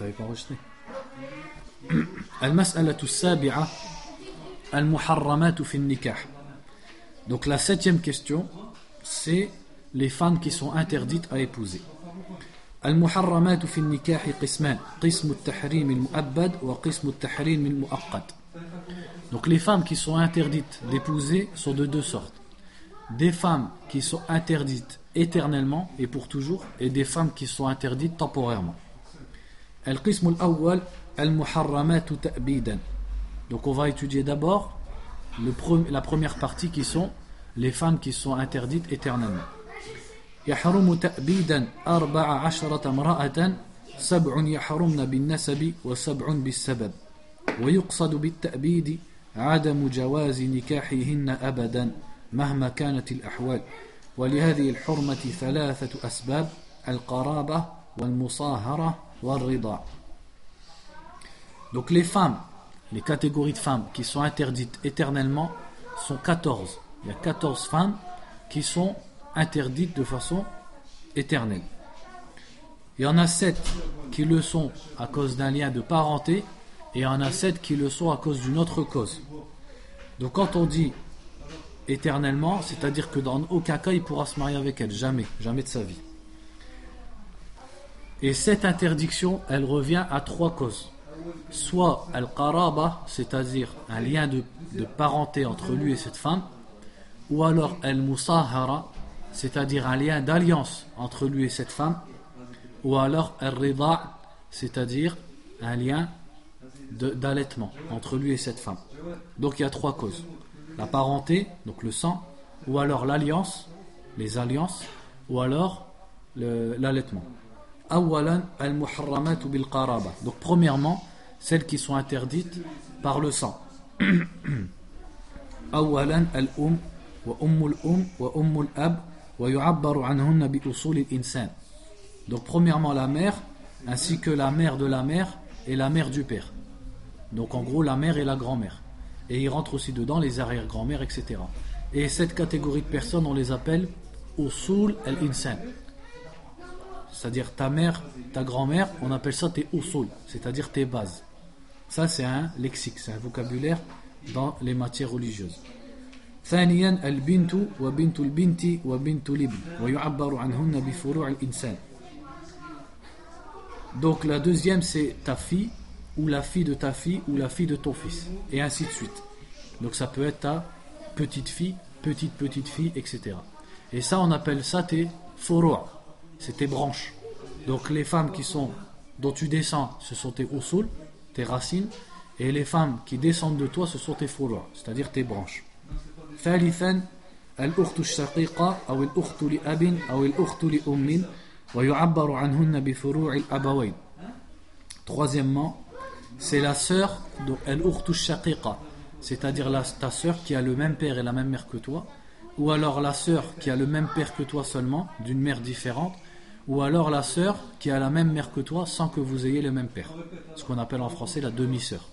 T'avais pas enregistré المسألة السابعة المحرمات في النكاح Donc la septième question, c'est les femmes qui sont interdites à épouser. المحرمات في النكاح قسمان قسم التحريم المؤبد وقسم التحريم المؤقت Donc les femmes qui sont interdites d'épouser sont de deux sortes. Des femmes qui sont interdites éternellement et pour toujours et des femmes qui sont interdites temporairement. القسم الأول المحرمات تأبيدا. Donc on va étudier d'abord la première partie qui sont les femmes qui sont interdites éternellement. يحرم تأبيدا أربع عشرة امرأة سبع يحرمن بالنسب وسبع بالسبب. ويقصد بالتأبيد عدم جواز نكاحهن أبدا مهما كانت الأحوال. ولهذه الحرمة ثلاثة أسباب القرابة والمصاهرة Donc les femmes, les catégories de femmes qui sont interdites éternellement sont 14. Il y a 14 femmes qui sont interdites de façon éternelle. Il y en a 7 qui le sont à cause d'un lien de parenté et il y en a 7 qui le sont à cause d'une autre cause. Donc quand on dit éternellement, c'est-à-dire que dans aucun cas il pourra se marier avec elle, jamais, jamais de sa vie. Et cette interdiction, elle revient à trois causes. Soit al-qaraba, c'est-à-dire un lien de, parenté entre lui et cette femme, ou alors al-musahara, c'est-à-dire un lien d'alliance entre lui et cette femme, ou alors al-rida, c'est-à-dire un lien d'allaitement entre lui et cette femme. Donc il y a trois causes. La parenté, donc le sang, ou alors l'alliance, les alliances, ou alors l'allaitement. Donc premièrement, celles qui sont interdites par le sang. Donc premièrement la mère ainsi que la mère de la mère et la mère du père. Donc en gros la mère et la grand-mère. Et il rentre aussi dedans les arrière-grand-mères, etc. Et cette catégorie de personnes, on les appelle usul al-insan. C'est-à-dire ta mère, ta grand-mère, on appelle ça tes usul, c'est-à-dire tes bases. Ça c'est un lexique, c'est un vocabulaire dans les matières religieuses. ثانيا البنت وبنت البنت وبنت الابن ويعبر عنهن بفروع الإنسان Donc la deuxième c'est ta fille ou la fille de ta fille ou la fille de ton fils et ainsi de suite. Donc ça peut être ta petite fille, petite petite fille, etc. Et ça on appelle ça tes furu' c'est tes branches. Donc les femmes qui sont dont tu descends, ce sont tes usul, tes racines, et les femmes qui descendent de toi, ce sont tes furu', c'est-à-dire tes branches. ثالثا الأخت الشقيقة أو الأخت لأب أو الأخت لأم ويعبر عنهن بفروع الأبوين. Troisièmement, c'est la sœur, donc al-ukhtu shaqiqa, c'est-à-dire ta sœur qui a le même père et la même mère que toi, ou alors la sœur qui a le même père que toi seulement, d'une mère différente, ou alors la sœur qui a la même mère que toi sans que vous ayez le même père. Ce qu'on appelle en français la demi-sœur.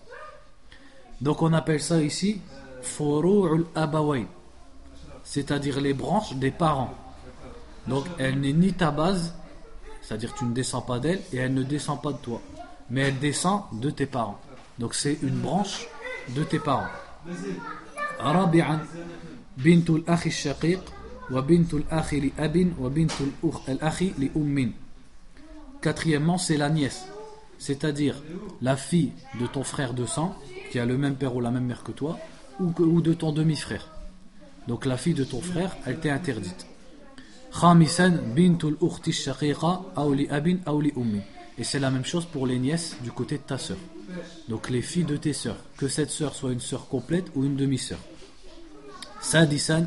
Donc on appelle ça ici furu'ul abawain, c'est-à-dire les branches des parents. Donc elle n'est ni ta base, c'est-à-dire tu ne descends pas d'elle et elle ne descend pas de toi, mais elle descend de tes parents. Donc c'est une branche de tes parents. bintul akhi shaqiq Quatrièmement, c'est la nièce, c'est-à-dire la fille de ton frère de sang, qui a le même père ou la même mère que toi, ou, de ton demi-frère. Donc la fille de ton frère, elle t'est interdite. Et c'est la même chose pour les nièces du côté de ta sœur. Donc les filles de tes sœurs, que cette sœur soit une sœur complète ou une demi-sœur. Sadisan,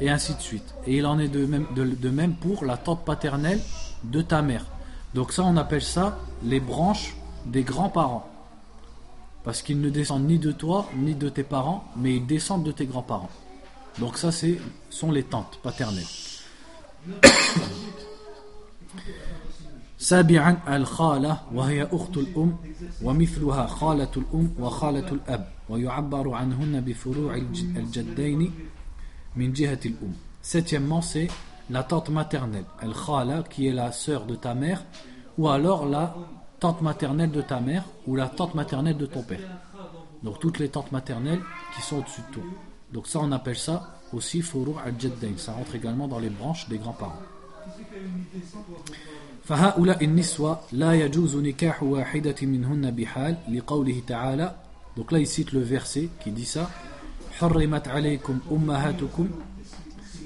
et ainsi de suite. Et il en est de même, de, même pour la tante paternelle de ta mère. Donc ça, on appelle ça les branches des grands-parents. Parce qu'ils ne descendent ni de toi, ni de tes parents, mais ils descendent de tes grands-parents. Donc ça, c'est sont les tantes paternelles. سابعا الخالة وهي أخت الأم ومثلها خالة الأم وخالة الأب ويعبر عنهن بفروع الجدين من جهة الأم Septièmement, c'est la tante maternelle, al-khala, qui est la sœur de ta mère, ou alors la tante maternelle de ta mère, ou la tante maternelle de ton père. Donc toutes les tantes maternelles qui sont au-dessus de toi. Donc ça, on appelle ça aussi furu al-jaddain. Ça rentre également dans les branches des grands-parents. فهؤلاء النسوة لا يجوز نكاح واحدة منهن بحال لقوله تعالى donc là il cite le verset qui dit ça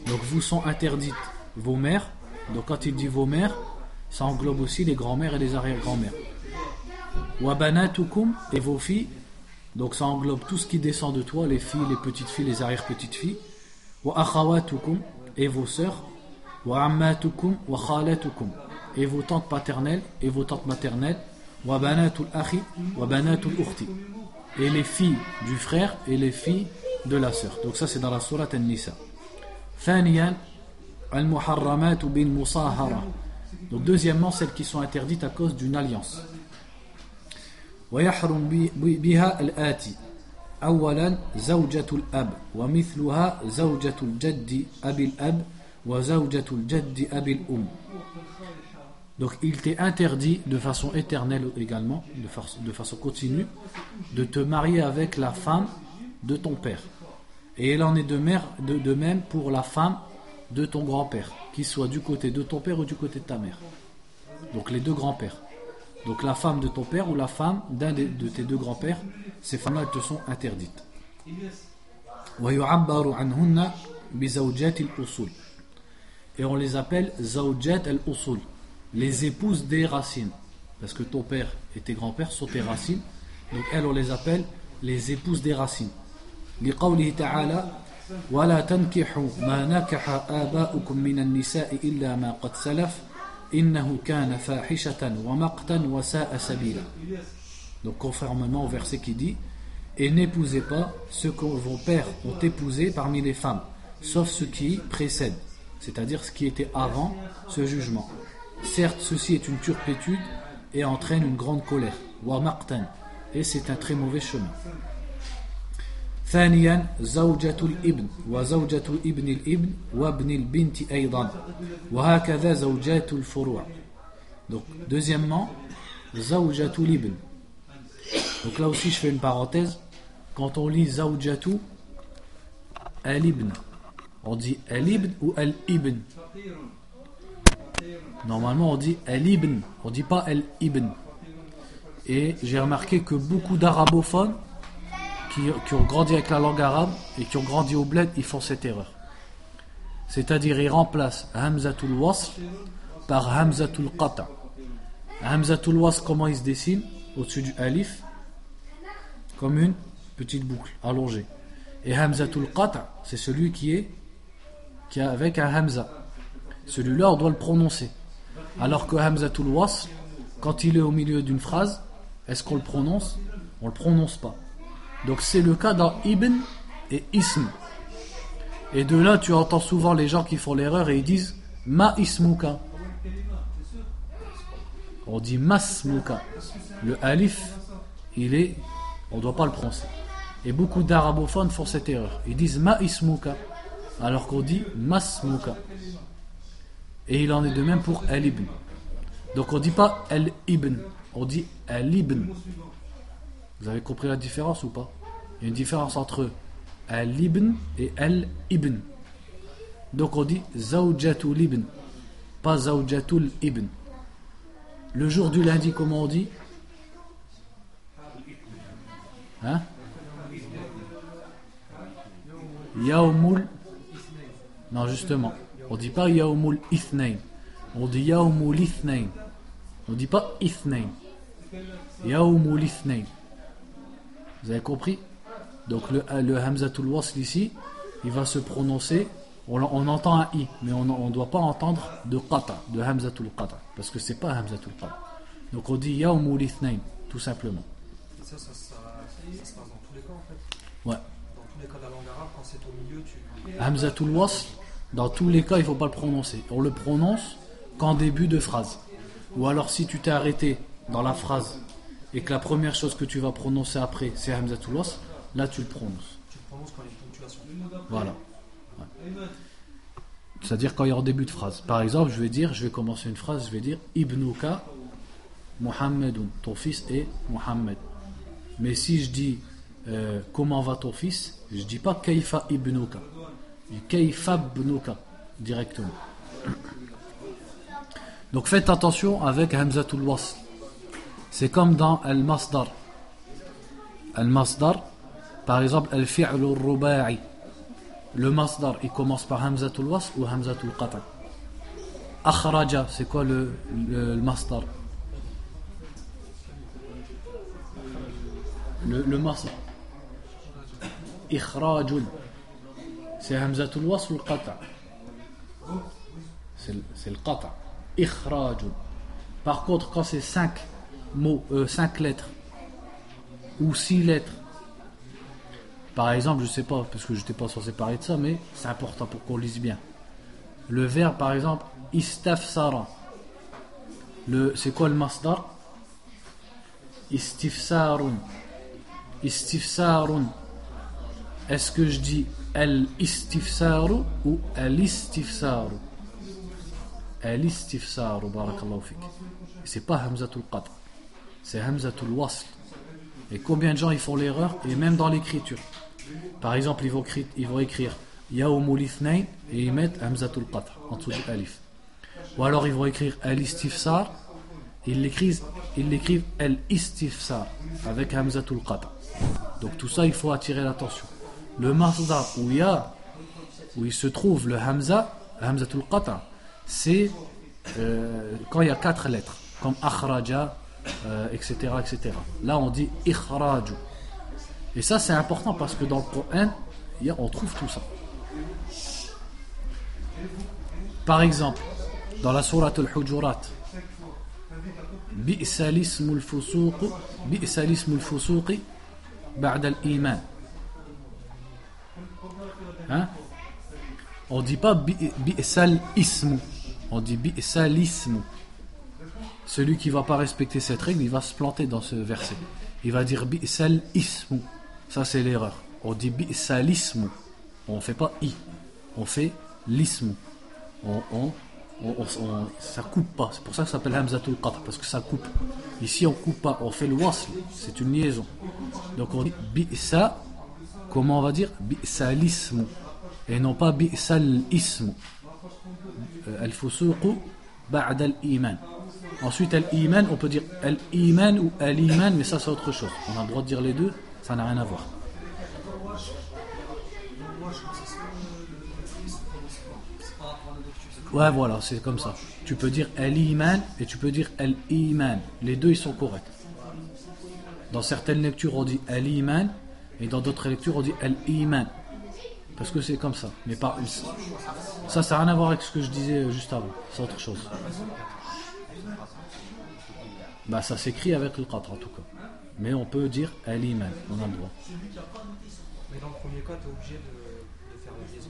Donc vous sont interdites vos mères. Donc quand il dit vos mères, ça englobe aussi les grands-mères et les arrière-grands-mères. Wabanatukum et vos filles. Donc ça englobe tout ce qui descend de toi, les filles, les petites filles, les arrière-petites filles. Wa et vos sœurs. Et vos tantes paternelles et vos tantes maternelles. Et les filles du frère et les filles de la sœur donc ça c'est dans la sourate An-Nisa donc deuxièmement celles qui sont interdites à cause d'une alliance ويحرم بها الآتي أولا زوجة الأب ومثلها زوجة الجد أبي الأب وزوجة الجد أبي الأم donc il t'est interdit de façon éternelle également, de, façon continue, de te marier avec la femme de ton père. Et il en est de, même pour la femme de ton grand-père, qu'il soit du côté de ton père ou du côté de ta mère. Donc les deux grands-pères. Donc la femme de ton père ou la femme d'un de, tes deux grands-pères, ces femmes-là te sont interdites. Et on les appelle al-usul les épouses des racines. Parce que ton père et tes grands-pères sont tes racines. Donc elles, on les appelle les épouses des racines. لقوله تعالى ولا تنكحوا ما نكح آباؤكم من النساء إلا ما قد سلف إنه كان فاحشة ومقتا وساء سبيلا Donc conformément au verset qui dit Et n'épousez pas ce que vos pères ont épousé parmi les femmes, sauf ce qui précède, c'est-à-dire ce qui était avant ce jugement. Certes, ceci est une turpétude et entraîne une grande colère. Wa maqtan. Et c'est un très mauvais chemin. ثانيا زوجة الابن وزوجة ابن الابن وابن البنت أيضا وهكذا زوجات الفروع donc deuxièmement زوجة الابن donc là aussi je fais une parenthèse quand on lit زوجة al-ibn on dit al-ibn ou al-ibn Normalement, on dit El-Ibn, on dit pas El-Ibn. Et j'ai remarqué que beaucoup d'arabophones qui, ont grandi avec la langue arabe et qui ont grandi au bled, ils font cette erreur. C'est-à-dire, ils remplacent Hamzatul Wasl par Hamzatul Qata. Hamzatul Wasl, comment il se dessine Au-dessus du Alif, comme une petite boucle allongée. Et Hamzatul Qata, c'est celui qui est qui avec un Hamza. Celui-là, on doit le prononcer. Alors que Hamzatul Wasl, quand il est au milieu d'une phrase, est-ce qu'on le prononce? On le prononce pas. Donc c'est le cas dans Ibn et Ism. Et de là, tu entends souvent les gens qui font l'erreur et ils disent Ma ismuka. On dit masmuka. Le alif, il est, on ne doit pas le prononcer. Et beaucoup d'arabophones font cette erreur. Ils disent ma ismuka, alors qu'on dit masmuka. Et il en est de même pour Al-Ibn. Donc on ne dit pas Al-Ibn, on dit Al-Ibn. Vous avez compris la différence ou pas? Il y a une différence entre Al-Ibn et Al-Ibn. Donc on dit Zawjatul Ibn, pas Zawjatul Ibn. Le jour du lundi, comment on dit? Hein? Yaumul. Non, justement. On dit pas Yaumul Ithnain. On dit Yaumul Ithnain. On dit pas Ithnain. Yaumul Ithnain. Vous avez compris Donc le, le Hamzatul Wasl ici, il va se prononcer. On, entend un I, mais on ne doit pas entendre de Qata, de Hamzatul Qata. Parce que c'est pas Hamzatul Qata. Donc on dit Yaumul Ithnain, tout simplement. Ça, ça, ça, Ça se passe dans tous les cas en fait Ouais. Dans tous les cas de la langue arabe, quand c'est au milieu, tu. Hamzatul wasl, dans tous les cas, il ne faut pas le prononcer. On le prononce qu'en début de phrase. Ou alors si tu t'es arrêté dans la phrase et que la première chose que tu vas prononcer après, c'est Hamzatul wasl, là tu le prononces. Tu le prononces quand il y a une ponctuation. Voilà. Ouais. C'est-à-dire quand il y a en début de phrase. Par exemple, je vais dire, je vais commencer une phrase, je vais dire Ibnuka Muhammadun. Ton fils est Muhammad. Mais si je dis euh, comment va ton fils, je dis pas Kaifa Ibnuka. Je dis Kaifa Ibnuka directement. Donc faites attention avec Hamzatul Wasl. C'est comme dans Al-Masdar. Al-Masdar, par exemple, Al-Fi'l al-Ruba'i. Le masdar, il commence par Hamzatul Wasl ou Hamzatul Qata. Akhraja, c'est quoi le, le, le masdar le, le masdar. Ikhrajun. C'est Hamzatul Wasl ou le Qata C'est le- Qata. Ikhrajun. Par contre, quand c'est 5 mots, 5 lettres ou 6 lettres, par exemple, je sais pas, parce que je n'étais pas censé parler de ça, mais c'est important pour qu'on lise bien. Le verbe, par exemple, istafsara. Le, c'est quoi le masdar? Istifsarun. Istifsarun. Est-ce que je dis al istifsaru ou al istifsaru? Al istifsaru, barakallahu fik. C'est pas Hamzatul. C'est Hamzatul Wasl. Et combien de gens ils font l'erreur, et même dans l'écriture. Par exemple, ils vont ils vont écrire Yaumul Ithnain et ils mettent Hamzatul Qatr en dessous du alif. Ou alors ils vont écrire Al Istifsar et ils l'écrivent, ils l'écrivent Al Istifsar avec Hamzatul Qatr. Donc tout ça, il faut attirer l'attention. Le masdar où il y a, où il se trouve le Hamza, Hamzatul Qatr, c'est euh, quand il y a quatre lettres, comme Akhraja, euh, etc., etc. Là, on dit Ikhraju. Et ça, c'est important parce que dans le Coran, il y a- on trouve tout ça. Par exemple, dans la sourate al-Hujurat, بئس الاسم الفسوق بئس الاسم الفسوق بعد الإيمان hein? on dit pas bi- بئس الاسم on dit بئس الاسم celui qui va pas respecter cette règle, il va se planter dans ce verset. Il va dire bi'sal ismu. Ça, c'est l'erreur. On dit bi'sal ismu. On fait pas i. On fait l'ismu. On, on, on, ça coupe pas. C'est pour ça que ça s'appelle hamzatul qatr, parce que ça coupe. Ici, on coupe pas. On fait le wasl. C'est une liaison. Donc, on dit bi'sa. Comment on va dire? Bi'sal ismu. Et non pas bi'sal ismu. Euh, al-fusuqu ba'da iman. Ensuite, al-iman, on peut dire al-iman ou al-iman, mais ça c'est autre chose. On a le droit de dire les deux, ça n'a rien à voir. Ouais, voilà, c'est comme ça. Tu peux dire al-iman et tu peux dire al-iman. Les deux, ils sont corrects. Dans certaines lectures, on dit al-iman et dans d'autres lectures, on dit al-iman. Parce que c'est comme ça. Mais pas ça, ça n'a rien à voir avec ce que je disais juste avant. C'est autre chose. Bah, ça s'écrit avec le qatr en tout cas. Mais on peut dire al-iman. On a le droit. Mais dans le premier cas, tu es obligé de, de faire la liaison.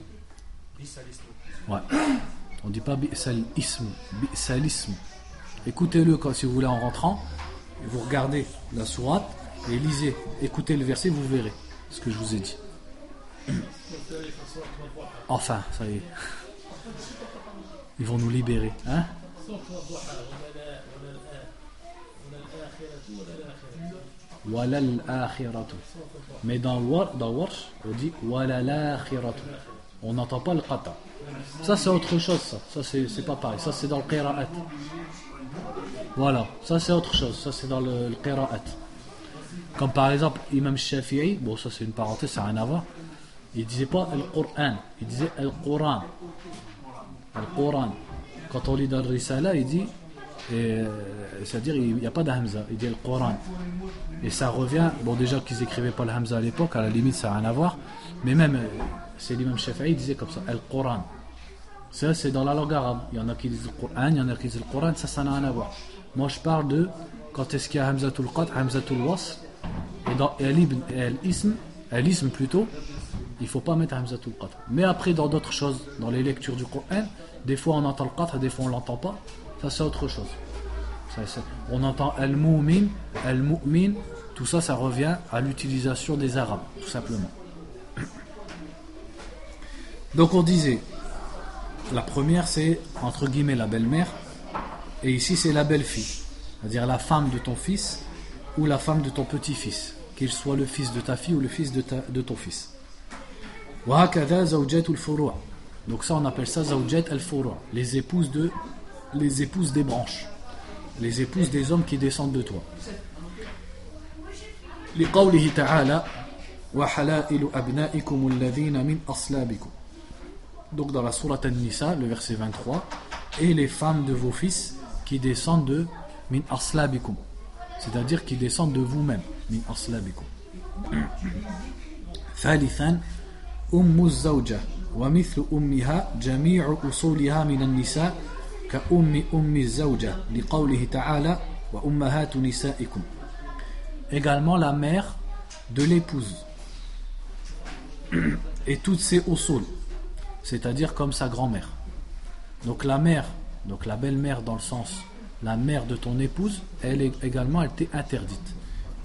Bis à l'islam. Ouais. On dit pas bi'sal ism, bi'sal ism. Écoutez-le si vous voulez en rentrant, et vous regardez la sourate et lisez, écoutez le verset, vous verrez ce que je vous ai dit. Enfin, ça y est. Ils vont nous libérer, hein? Mais dans dans Warsh, on dit. On n'entend pas le qata. Ça c'est autre chose ça. Ça c'est pas pareil. Ça c'est dans le qira'at. Voilà, ça c'est autre chose. Ça c'est dans le, le qira'at. Comme par exemple Imam Shafi'i, bon ça c'est une parenthèse, ça n'a rien à voir. Il disait pas le Coran, il disait le Coran. Le Coran. Quand on lit dans le Risala, il dit, euh, c'est-à-dire il n'y a pas de Hamza, il dit le Coran. Et ça revient, bon déjà qu'ils écrivaient pas le Hamza à l'époque, à la limite ça n'a rien à voir, mais même, euh, c'est l'imam Shafi'i, disait comme ça, le Coran. Ça c'est dans la langue arabe, il y en a qui disent le Coran, il y en a qui disent le Coran, ça ça n'a rien à voir. Moi je parle de, quand est-ce qu'il y a Hamzatul Qat, Hamzatul Was, Et dans l'ism, plutôt, il ne faut pas mettre Hamzatul Qatr. Mais après, dans d'autres choses, dans les lectures du Coran, des fois on entend le Qatr, des fois on ne l'entend pas. Ça, c'est autre chose. on entend Al-Mu'min, Al-Mu'min, tout ça, ça revient à l'utilisation des Arabes, tout simplement. Donc on disait, la première c'est entre guillemets la belle-mère, et ici c'est la belle-fille, c'est-à-dire la femme de ton fils ou la femme de ton petit-fils, qu'il soit le fils de ta fille ou le fils de, de ton fils. Donc ça on appelle ça zawjat al les épouses de les épouses des branches, les épouses des hommes qui descendent de toi. لقوله تعالى وحلائل أبنائكم الذين من أصلابكم donc dans la sourate An-Nisa, le verset 23, et les femmes de vos fils qui descendent de min aslabikum, c'est-à-dire qui descendent de vous-même, min aslabikum. ثالثا أم الزوجة ومثل أمها جميع أصولها من النساء كأم أم الزوجة لقوله تعالى وأمهات نسائكم également la mère de l'épouse et toutes ses usul c'est-à-dire comme sa grand-mère. Donc la mère, donc la belle-mère dans le sens, la mère de ton épouse, elle est également elle était interdite.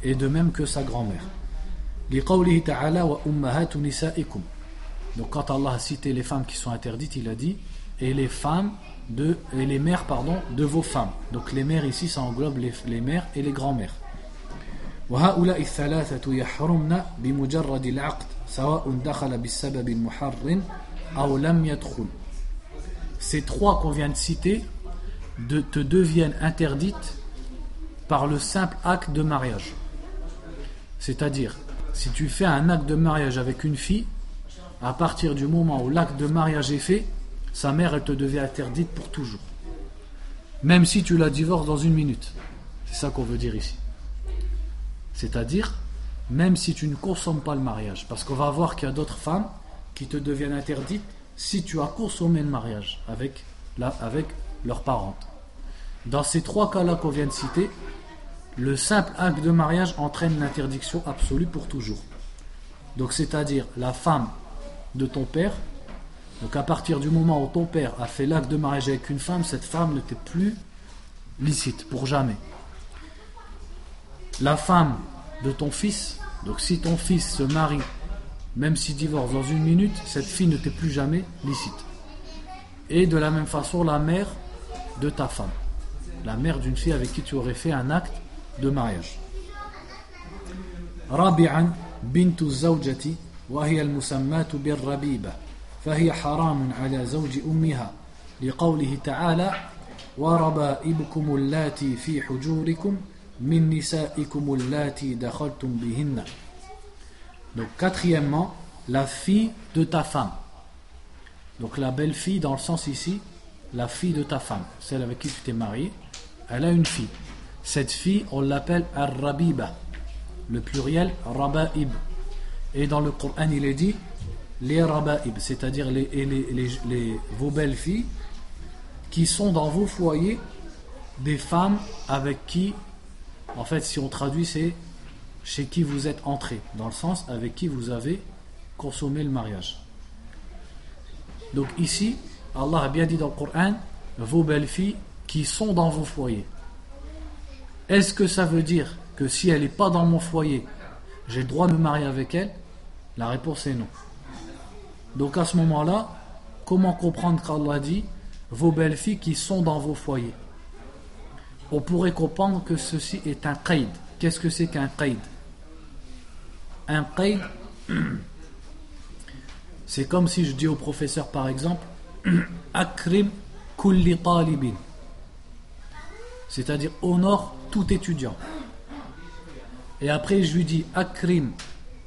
Et de même que sa grand-mère. Donc quand Allah a cité les femmes qui sont interdites, il a dit et les femmes de et les mères pardon de vos femmes. Donc les mères ici ça englobe les, mères et les grands-mères. Ces trois qu'on vient de citer de, te deviennent interdites par le simple acte de mariage. C'est-à-dire, si tu fais un acte de mariage avec une fille, à partir du moment où l'acte de mariage est fait, sa mère, elle te devient interdite pour toujours. Même si tu la divorces dans une minute. C'est ça qu'on veut dire ici. C'est-à-dire, même si tu ne consommes pas le mariage. Parce qu'on va voir qu'il y a d'autres femmes qui te deviennent interdites si tu as consommé le mariage avec, avec leurs parents. Dans ces trois cas-là qu'on vient de citer, le simple acte de mariage entraîne l'interdiction absolue pour toujours. Donc c'est-à-dire la femme de ton père, donc à partir du moment où ton père a fait l'acte de mariage avec une femme, cette femme n'était plus licite, pour jamais. La femme de ton fils, donc si ton fils se marie, même s'il divorce dans une minute, cette fille ne t'est plus jamais licite. Et de la même façon, la mère de ta femme, la mère d'une fille avec qui tu aurais fait un acte de mariage. Rabi'an bintu zawjati wa hiya al-musammatu bir-rabiba. فهي حرام على زوج أمها لقوله تعالى وربائبكم اللاتي في حجوركم من نسائكم اللاتي دخلتم بهن donc quatrièmement, la fille de ta femme. Donc la belle-fille dans le sens ici, la fille de ta femme, celle avec qui tu t'es marié, elle a une fille. Cette fille, on l'appelle Ar-Rabiba. Le pluriel Rabaib. Et dans le Coran, il est dit les Rabaib, c'est-à-dire les, vos belles filles qui sont dans vos foyers des femmes avec qui, en fait, si on traduit, c'est chez qui vous êtes entré, dans le sens avec qui vous avez consommé le mariage. Donc ici, Allah a bien dit dans le Coran, vos belles-filles qui sont dans vos foyers. Est-ce que ça veut dire que si elle n'est pas dans mon foyer, j'ai le droit de me marier avec elle? La réponse est non. Donc à ce moment-là, comment comprendre qu'Allah dit vos belles-filles qui sont dans vos foyers On pourrait comprendre que ceci est un qaïd, Qu'est-ce que c'est qu'un qaid Un qaid, c'est comme si je dis au professeur par exemple Akrim kulli talibin. C'est-à-dire honore tout étudiant. Et après je lui dis Akrim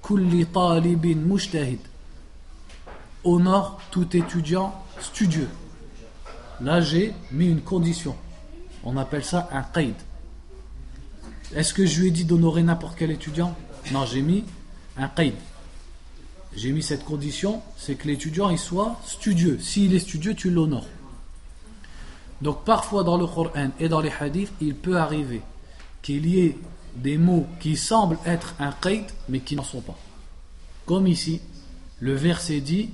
kulli talibin mujtahid. Honore tout étudiant studieux. Là j'ai mis une condition. On appelle ça un qaid. Est-ce que je lui ai dit d'honorer n'importe quel étudiant? Non, j'ai mis un qaid. J'ai mis cette condition, c'est que l'étudiant il soit studieux. S'il est studieux, tu l'honores. Donc parfois dans le Coran et dans les hadiths, il peut arriver qu'il y ait des mots qui semblent être un qaid mais qui n'en sont pas. Comme ici, le verset dit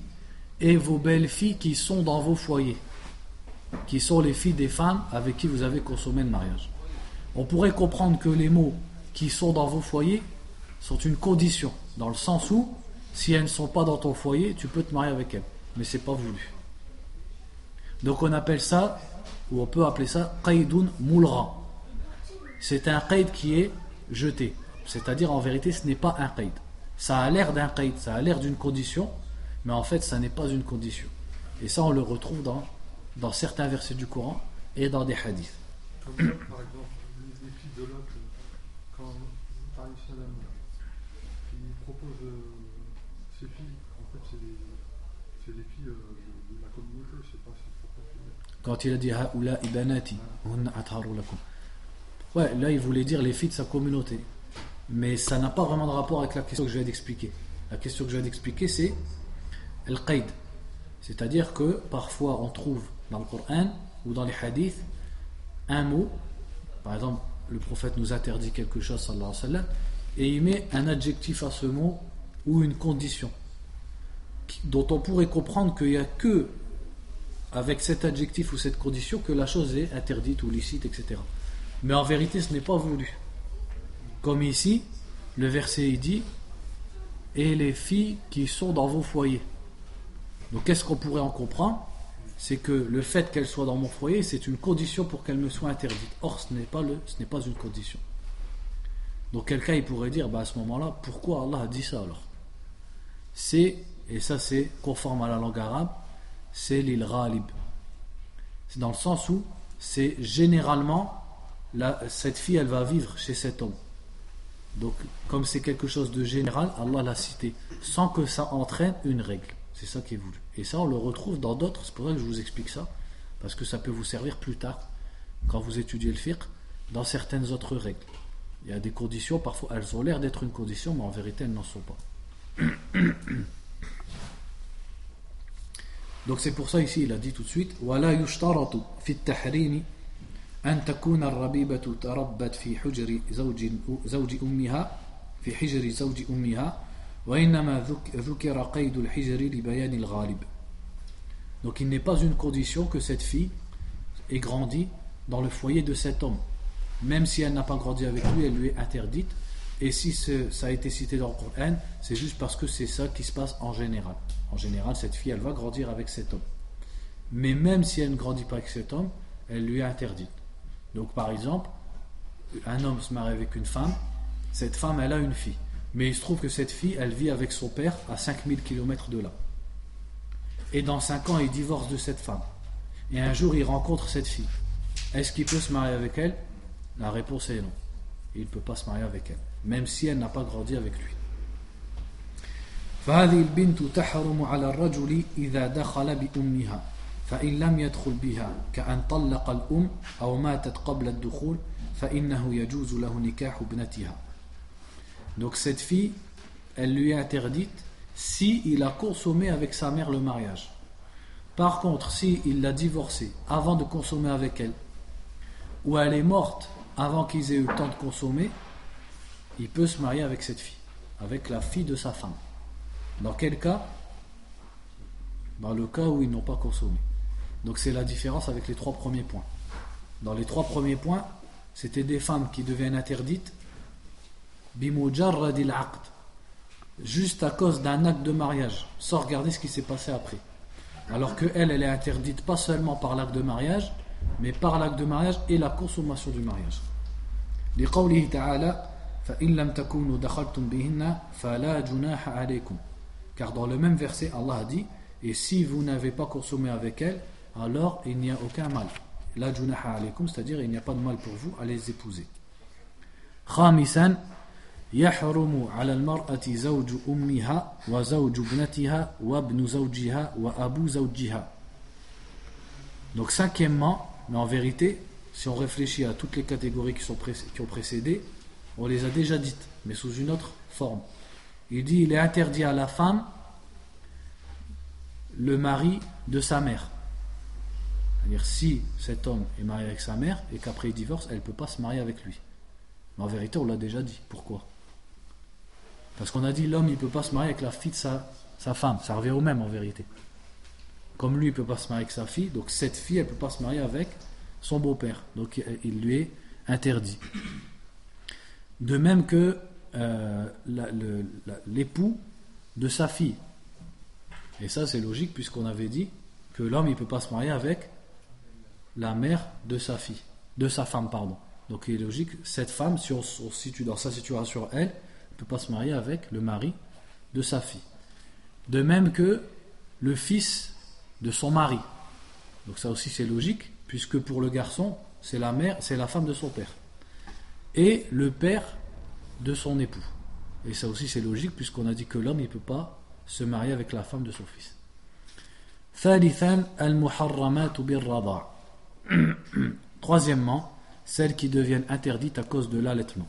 Et vos belles filles qui sont dans vos foyers, qui sont les filles des femmes avec qui vous avez consommé le mariage. On pourrait comprendre que les mots qui sont dans vos foyers sont une condition, dans le sens où, si elles ne sont pas dans ton foyer, tu peux te marier avec elles. Mais c'est pas voulu. Donc on appelle ça, ou on peut appeler ça, qaidun mulra. C'est un qaid qui est jeté. C'est-à-dire, en vérité, ce n'est pas un qaid. Ça a l'air d'un qaid, ça a l'air d'une condition, mais en fait, ça n'est pas une condition. Et ça, on le retrouve dans, dans certains versets du Coran et dans des hadiths. Comme ça, par exemple, les, les filles de Lot, quand Paris Salam, il propose euh, ses filles, en fait, c'est des filles euh, de, la communauté, pas c'est Quand il a dit Haoula ibanati, atharu lakum. Ouais, là il voulait dire les filles de sa communauté. Mais ça n'a pas vraiment de rapport avec la question que je viens d'expliquer. La question que je viens d'expliquer c'est el qaid. C'est-à-dire que parfois on trouve dans le Coran ou dans les hadiths un mot, par exemple le prophète nous interdit quelque chose sallallahu alayhi wa et il met un adjectif à ce mot ou une condition dont on pourrait comprendre qu'il n'y a que avec cet adjectif ou cette condition que la chose est interdite ou licite, etc. Mais en vérité, ce n'est pas voulu. Comme ici, le verset dit Et les filles qui sont dans vos foyers. Donc, qu'est-ce qu'on pourrait en comprendre? C'est que le fait qu'elles soient dans mon foyer, c'est une condition pour qu'elles me soient interdites. Or, ce n'est pas, le, ce n'est pas une condition. Donc, quelqu'un il pourrait dire bah, à ce moment-là, pourquoi Allah a dit ça alors? C'est, et ça c'est conforme à la langue arabe, c'est l'il ghalib. C'est dans le sens où c'est généralement la- cette fille elle va vivre chez cet homme. Donc comme c'est quelque chose de général, Allah l'a cité sans que ça entraîne une règle. C'est ça qui est voulu. Et ça on le retrouve dans d'autres, c'est pour ça que je vous explique ça, parce que ça peut vous servir plus tard quand vous étudiez le fiqh dans certaines autres règles. Il y a des conditions, parfois elles ont l'air d'être une condition, mais en vérité elles n'en sont pas. Donc c'est pour ça ici il a dit tout de suite ولا يشترط في التحريم أن تكون الربيبة تربت في حجر زوج زوج أمها في حجر زوج أمها donc il n'est pas une condition que cette fille ait grandi dans le foyer de cet homme. Même si elle n'a pas grandi avec lui, elle lui est interdite. Et si ça a été cité dans le Coran, c'est juste parce que c'est ça qui se passe en général. En général, cette fille, elle va grandir avec cet homme. Mais même si elle ne grandit pas avec cet homme, elle lui est interdite. Donc par exemple, un homme se marie avec une femme, cette femme, elle a une fille Mais il se trouve que cette fille, elle vit avec son père à 5000 km de là. Et dans 5 ans, il divorce de cette femme. Et un jour, il rencontre cette fille. Est-ce qu'il peut se marier avec elle La réponse est non. Il ne peut pas se marier avec elle, même si elle n'a pas grandi avec lui. فهذه البنت تحرم على الرجل إذا دخل بأمها فإن لم يدخل بها كأن طلق الأم أو ماتت قبل الدخول فإنه يجوز له نكاح ابنتها Donc cette fille, elle lui est interdite si il a consommé avec sa mère le mariage. Par contre, si il l'a divorcée avant de consommer avec elle, ou elle est morte avant qu'ils aient eu le temps de consommer, il peut se marier avec cette fille, avec la fille de sa femme. Dans quel cas? Dans le cas où ils n'ont pas consommé. Donc c'est la différence avec les trois premiers points. Dans les trois premiers points, c'était des femmes qui deviennent interdites bimujarradil aqd juste à cause d'un acte de mariage, sans regarder ce qui s'est passé après. Alors que elle, elle est interdite pas seulement par l'acte de mariage, mais par l'acte de mariage et la consommation du mariage. لقوله تعالى فإن لم تكونوا دخلتم بهن فلا جناح عليكم car dans le même verset Allah a dit et si vous n'avez pas consommé avec elle alors il n'y a aucun mal la junaha alaykum c'est-à-dire il n'y a pas de mal pour vous à les épouser خامسا يحرم على المرأة زوج أمها وزوج ابنتها وابن زوجها وأبو زوجها Donc cinquièmement, mais en vérité, si on réfléchit à toutes les catégories qui, sont pré- qui ont précédé, on les a déjà dites, mais sous une autre forme. Il dit il est interdit à la femme le mari de sa mère. C'est-à-dire si cet homme est marié avec sa mère et qu'après il divorce, elle ne peut pas se marier avec lui. Mais en vérité, on l'a déjà dit. Pourquoi Parce qu'on a dit l'homme, il ne peut pas se marier avec la fille de sa, femme. Ça revient au même en vérité. Comme lui, il ne peut pas se marier avec sa fille, donc cette fille, elle ne peut pas se marier avec son beau-père. Donc il lui est interdit. De même que euh, l'époux de sa fille. Et ça, c'est logique, puisqu'on avait dit que l'homme, il ne peut pas se marier avec la mère de sa fille, de sa femme, pardon. Donc il est logique, cette femme, si on se situe dans sa situation, elle, ne peut pas se marier avec le mari de sa fille. De même que le fils de son mari. Donc ça aussi c'est logique, puisque pour le garçon, c'est la mère, c'est la femme de son père. Et le père de son époux. Et ça aussi c'est logique, puisqu'on a dit que l'homme ne peut pas se marier avec la femme de son fils. Troisièmement, celles qui deviennent interdites à cause de l'allaitement.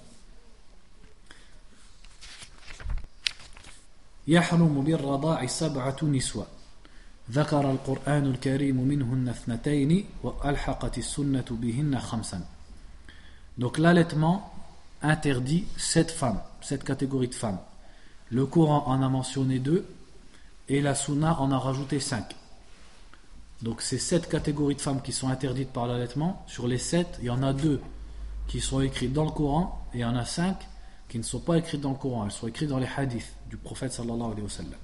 يحرم بالرضاع سبعة نسوة ذكر القرآن الكريم منهن اثنتين وألحقت السنة بهن خمسا Donc l'allaitement interdit sept femmes, sept catégories de femmes. Le Coran en a mentionné deux et la Sunna en a rajouté cinq. Donc ces sept catégories de femmes qui sont interdites par l'allaitement, sur les sept, il y en a deux qui sont écrites dans le Coran et il y en a cinq qui ne sont pas écrites dans le Coran, elles sont écrites dans les hadiths du prophète sallallahu alayhi wa sallam.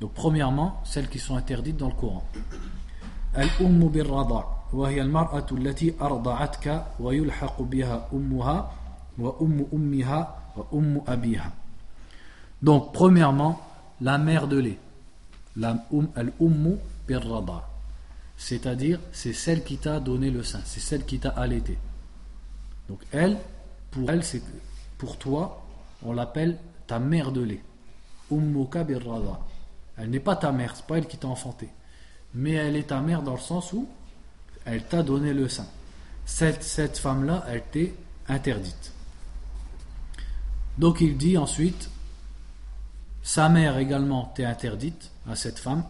Donc premièrement, celles qui sont interdites dans le Coran. Al-mar'atu allati arda'atka wa yulhaqu biha ummuha wa ummu ummiha wa ummu abiha. Donc premièrement, la mère de lait, la um, al-ummu birrada, c'est-à-dire c'est celle qui t'a donné le sein, c'est celle qui t'a allaité. Donc elle, pour elle, c'est pour toi, on l'appelle ta mère de lait, ummuka birrada. Elle n'est pas ta mère, c'est pas elle qui t'a enfanté, mais elle est ta mère dans le sens où elle t'a donné le sein. Cette, cette femme-là, elle t'est interdite. Donc il dit ensuite sa mère également t'est interdite à cette femme,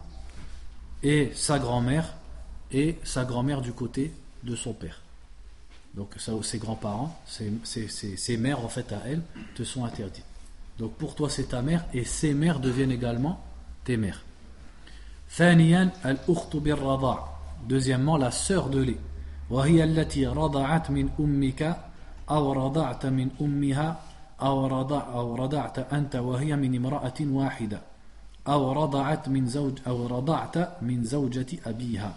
et sa grand-mère, et sa grand-mère du côté de son père. Donc ça, ses grands-parents, ses, mères en fait à elle, te sont interdites. Donc pour toi c'est ta mère, et ses mères deviennent également tes mères. Deuxièmement, la sœur de lait. أو رضع أو رضعت أنت وهي من امرأة واحدة أو رضعت من زوج أو رضعت من زوجة أبيها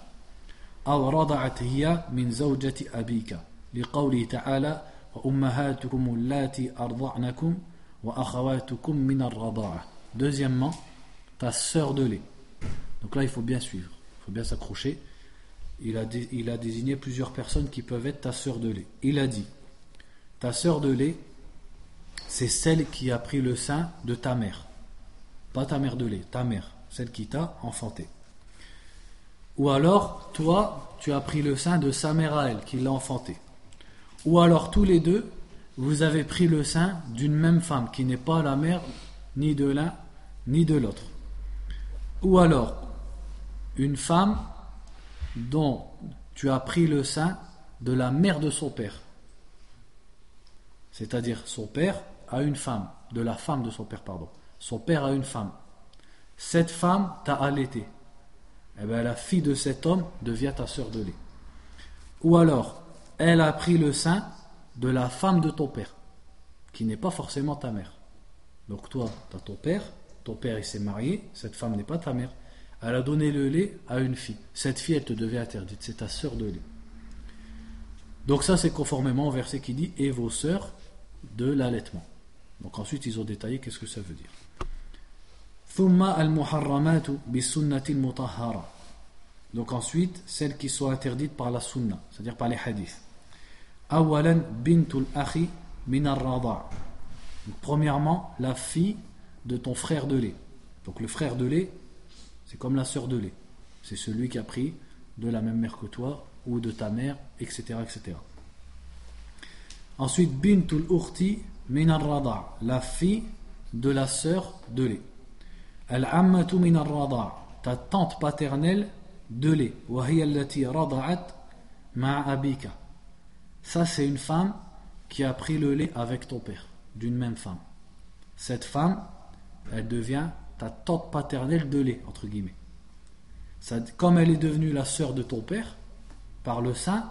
أو رضعت هي من زوجة أبيك لقوله تعالى وأمهاتكم اللاتي أرضعنكم وأخواتكم من الرضاعة Deuxièmement, ta sœur de lait. Donc là, il faut bien suivre, il faut bien s'accrocher. Il a, il a désigné plusieurs personnes qui peuvent être ta sœur de lait. Il a dit, ta sœur de lait, c'est celle qui a pris le sein de ta mère. Pas ta mère de lait, ta mère, celle qui t'a enfanté. Ou alors, toi, tu as pris le sein de sa mère à elle, qui l'a enfanté. Ou alors, tous les deux, vous avez pris le sein d'une même femme, qui n'est pas la mère ni de l'un ni de l'autre. Ou alors, une femme dont tu as pris le sein de la mère de son père. C'est-à-dire, son père a une femme, de la femme de son père, pardon. Son père a une femme. Cette femme t'a allaité. Eh bien, la fille de cet homme devient ta sœur de lait. Ou alors, elle a pris le sein de la femme de ton père, qui n'est pas forcément ta mère. Donc toi, tu as ton père, ton père il s'est marié, cette femme n'est pas ta mère. Elle a donné le lait à une fille. Cette fille, elle te devient interdite, c'est ta sœur de lait. Donc ça, c'est conformément au verset qui dit « Et vos sœurs de l'allaitement ». Donc ensuite, ils ont détaillé qu'est-ce que ça veut dire. Donc ensuite, celles qui sont interdites par la sunna, c'est-à-dire par les hadiths. Awalan bintul akhi minar Premièrement, la fille de ton frère de lait. Donc le frère de lait, c'est comme la sœur de lait. C'est celui qui a pris de la même mère que toi ou de ta mère, etc. etc. Ensuite, bintul urti minar La fille de la sœur de lait. Al-ammatu minar Ta tante paternelle de lait. Allati rada'at ma'a abika. Ça, c'est une femme qui a pris le lait avec ton père, d'une même femme. Cette femme, elle devient ta tante paternelle de lait, entre guillemets. Comme elle est devenue la sœur de ton père, par le sein,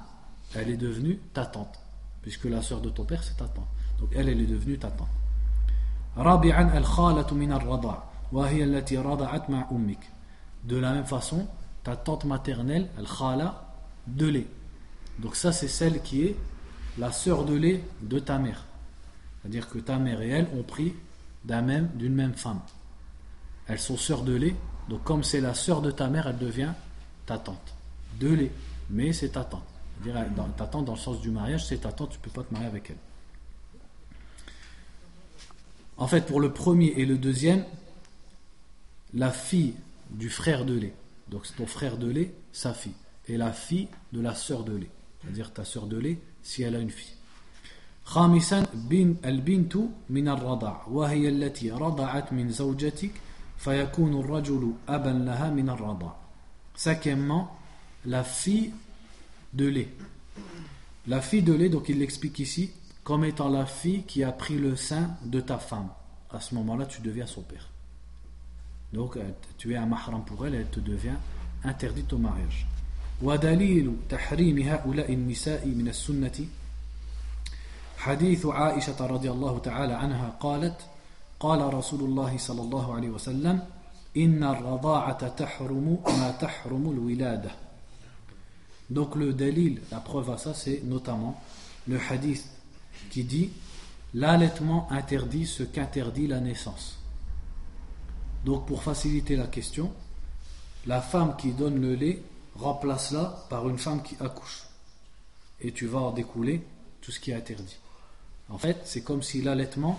elle est devenue ta tante. Puisque la sœur de ton père, c'est ta tante. Donc elle, elle est devenue ta tante. De la même façon, ta tante maternelle, al-khala, de lait. Donc ça, c'est celle qui est la sœur de lait de ta mère. C'est-à-dire que ta mère et elle ont pris d'une même femme. Elles sont sœurs de lait, donc comme c'est la sœur de ta mère, elle devient ta tante. De lait, mais c'est ta tante. C'est-à-dire, ta tante dans le sens du mariage, c'est ta tante, tu ne peux pas te marier avec elle. En fait, pour le premier et le deuxième, la fille du frère de lait, donc c'est ton frère de lait, sa fille, et la fille de la sœur de lait, c'est-à-dire ta sœur de lait si elle a une fille. خامسا بن البنت من الرضاع وهي التي رضعت من زوجتك فيكون الرجل أبا لها من الرضاع Cinquièmement, la fille de lait. La fille de lait, donc il l'explique ici, comme étant la fille qui a pris le sein de ta femme. À ce moment-là, tu deviens son père. Donc, tu es un mahram pour elle, elle te devient interdite au mariage. ودليل تحريم هؤلاء النساء من السنة حديث عائشة رضي الله تعالى عنها قالت قال رسول الله صلى الله عليه وسلم إن الرضاعة تحرم ما تحرم الولادة Donc le dalil, la preuve à ça, c'est notamment le hadith qui dit l'allaitement interdit ce qu'interdit la naissance. Donc pour faciliter la question, la femme qui donne le lait, remplace-la par une femme qui accouche. Et tu vas en découler tout ce qui est interdit. En fait, c'est comme si l'allaitement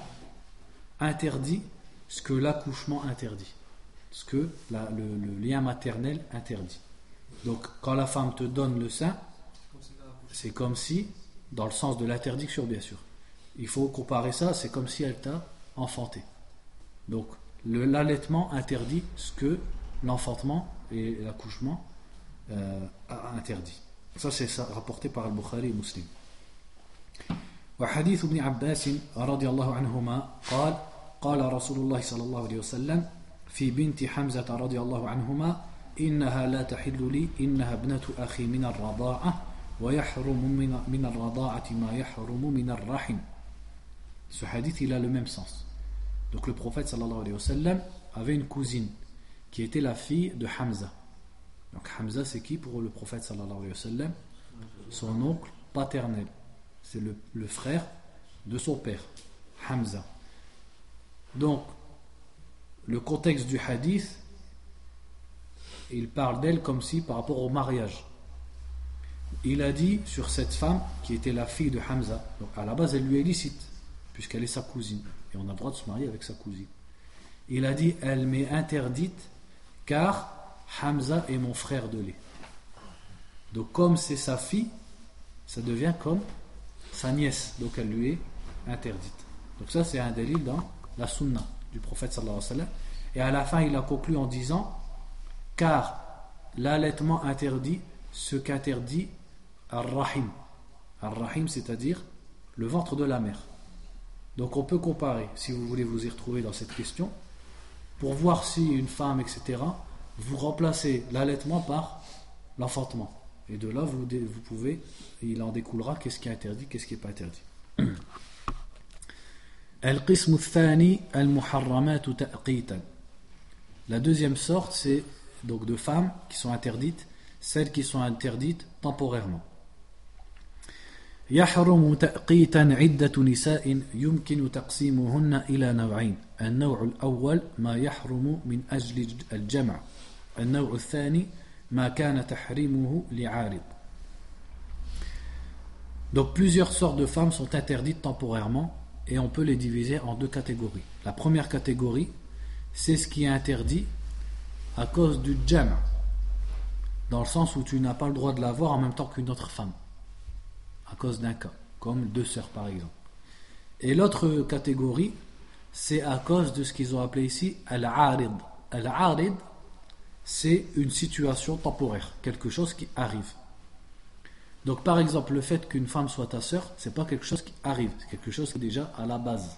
interdit ce que l'accouchement interdit. Ce que le, lien maternel interdit. Donc, quand la femme te donne le sein, c'est comme si, dans le sens de l'interdiction, bien sûr, il faut comparer ça, c'est comme si elle t'a enfanté. Donc, l'allaitement interdit ce que l'enfantement et l'accouchement euh, interdit. Ça, c'est ça, rapporté par Al-Bukhari et Muslim. وحديث ابن عباس رضي الله عنهما قال قال رسول الله صلى الله عليه وسلم في بنت حمزة رضي الله عنهما إنها لا تحل لي إنها ابنة أخي من الرضاعة ويحرم من, من الرضاعة ما يحرم من الرحم Ce hadith, il a le même sens. Donc le prophète sallallahu alayhi wa sallam avait une cousine qui était la fille de Hamza. Donc Hamza, c'est qui pour le prophète sallallahu Son oncle paternel. C'est le, le, frère de son père, Hamza. Donc, le contexte du hadith, il parle d'elle comme si par rapport au mariage. Il a dit sur cette femme qui était la fille de Hamza, donc à la base elle lui est licite, puisqu'elle est sa cousine, et on a le droit de se marier avec sa cousine. Il a dit elle m'est interdite car Hamza est mon frère de lait. Donc comme c'est sa fille, ça devient comme sa nièce, donc elle lui est interdite. Donc ça c'est un délit dans la sunna du prophète sallallahu alayhi wa. Et à la fin il a conclu en disant car l'allaitement interdit ce qu'interdit ar-rahim. Ar-rahim c'est-à-dire le ventre de la mère. Donc on peut comparer, si vous voulez vous y retrouver dans cette question, pour voir si une femme, etc., vous remplacez l'allaitement par l'enfantement. Et de là, vous, pouvez, il en découlera qu'est-ce qui est interdit, qu'est-ce qui n'est pas interdit. La deuxième sorte, c'est donc de femmes qui sont interdites, celles qui sont interdites temporairement. يحرم تأقيتا عدة نساء يمكن تقسيمهن إلى نوعين النوع الأول ما يحرم من أجل الجمع النوع الثاني ما كان تحريمه لعارض Donc plusieurs sortes de femmes sont interdites temporairement et on peut les diviser en deux catégories. La première catégorie, c'est ce qui est interdit à cause du jam, dans le sens où tu n'as pas le droit de l'avoir en même temps qu'une autre femme, à cause d'un cas, comme deux sœurs par exemple. Et l'autre catégorie, c'est à cause de ce qu'ils ont appelé ici al-arid. Al-arid, c'est une situation temporaire, quelque chose qui arrive. Donc par exemple, le fait qu'une femme soit ta sœur, c'est pas quelque chose qui arrive, c'est quelque chose qui est déjà à la base.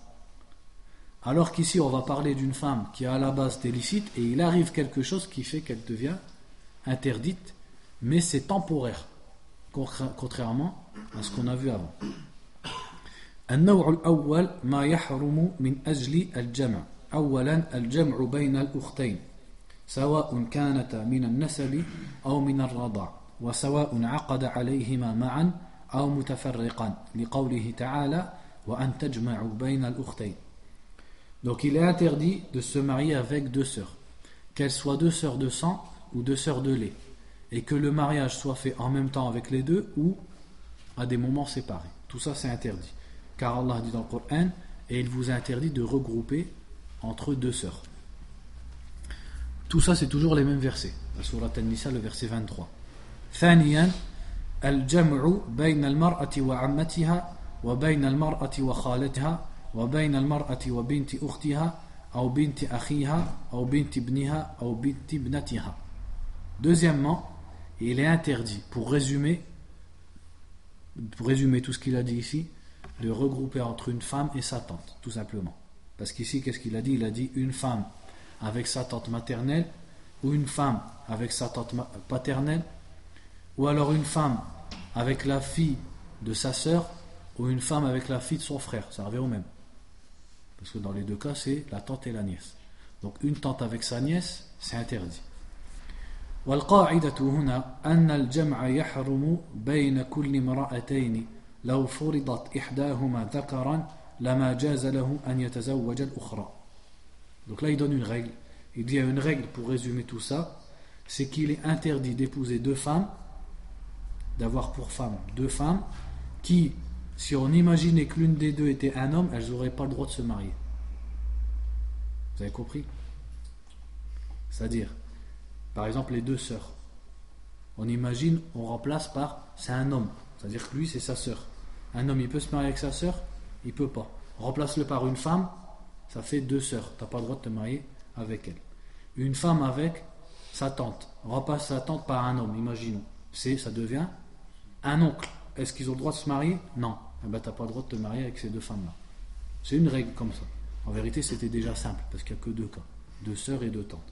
Alors qu'ici, on va parler d'une femme qui est à la base illicite et il arrive quelque chose qui fait qu'elle devient interdite, mais c'est temporaire, contrairement à ce qu'on a vu avant. النوع الأول ما يحرم من أجل الجمع أولا الجمع بين الأختين سواء كانتا من النسب أو من الرضاع وسواء عقد عليهما معا أو متفرقا لقوله تعالى وأن تجمعوا بين الأختين Donc il est interdit de se marier avec deux sœurs, qu'elles soient deux sœurs de sang ou deux sœurs de lait, et que le mariage soit fait en même temps avec les deux ou à des moments séparés. Tout ça c'est interdit. Car Allah dit dans le Coran, et il vous interdit de regrouper entre deux sœurs. Tout ça c'est toujours les mêmes versets. La Surah An-Nisa, le verset 23. ثانيا الجمع بين المرأة وعمتها وبين المرأة وخالتها وبين المرأة وبنت أختها أو بنت أخيها أو بنت ابنها أو بنت ابنتها Deuxièmement, il est interdit, pour résumer, pour résumer tout ce qu'il a dit ici, de regrouper entre une femme et sa tante, tout simplement. Parce qu'ici, qu'est-ce qu'il a dit? Il a dit une femme avec sa tante maternelle, ou une femme avec sa tante paternelle, ou alors une femme avec la fille de sa sœur, ou une femme avec la fille de son frère, ça revient au même. Parce que dans les deux cas, c'est la tante et la nièce. Donc une tante avec sa nièce, c'est interdit. والقاعدة هنا أن الجمع يحرم بين كل امرأتين لو فرضت إحداهما ذكرا لما جاز له أن يتزوج الأخرى. Donc là, il donne une règle. Il dit une règle pour résumer tout ça, c'est qu'il est interdit d'épouser deux femmes, d'avoir pour femme deux femmes, qui si on imaginait que l'une des deux était un homme, elles n'auraient pas le droit de se marier. Vous avez compris C'est-à-dire, par exemple, les deux sœurs. On imagine, on remplace par c'est un homme. C'est-à-dire que lui, c'est sa sœur. Un homme, il peut se marier avec sa sœur Il peut pas. Remplace-le par une femme, ça fait deux sœurs. Tu n'as pas le droit de te marier avec elle. Une femme avec sa tante. Remplace sa tante par un homme, imaginons. C'est, ça devient un oncle. Est-ce qu'ils ont le droit de se marier? Non eh ben, tu n'as pas le droit de te marier avec ces deux femmes-là. C'est une règle comme ça. En vérité, c'était déjà simple, parce qu'il n'y a que deux cas, deux sœurs et deux tantes.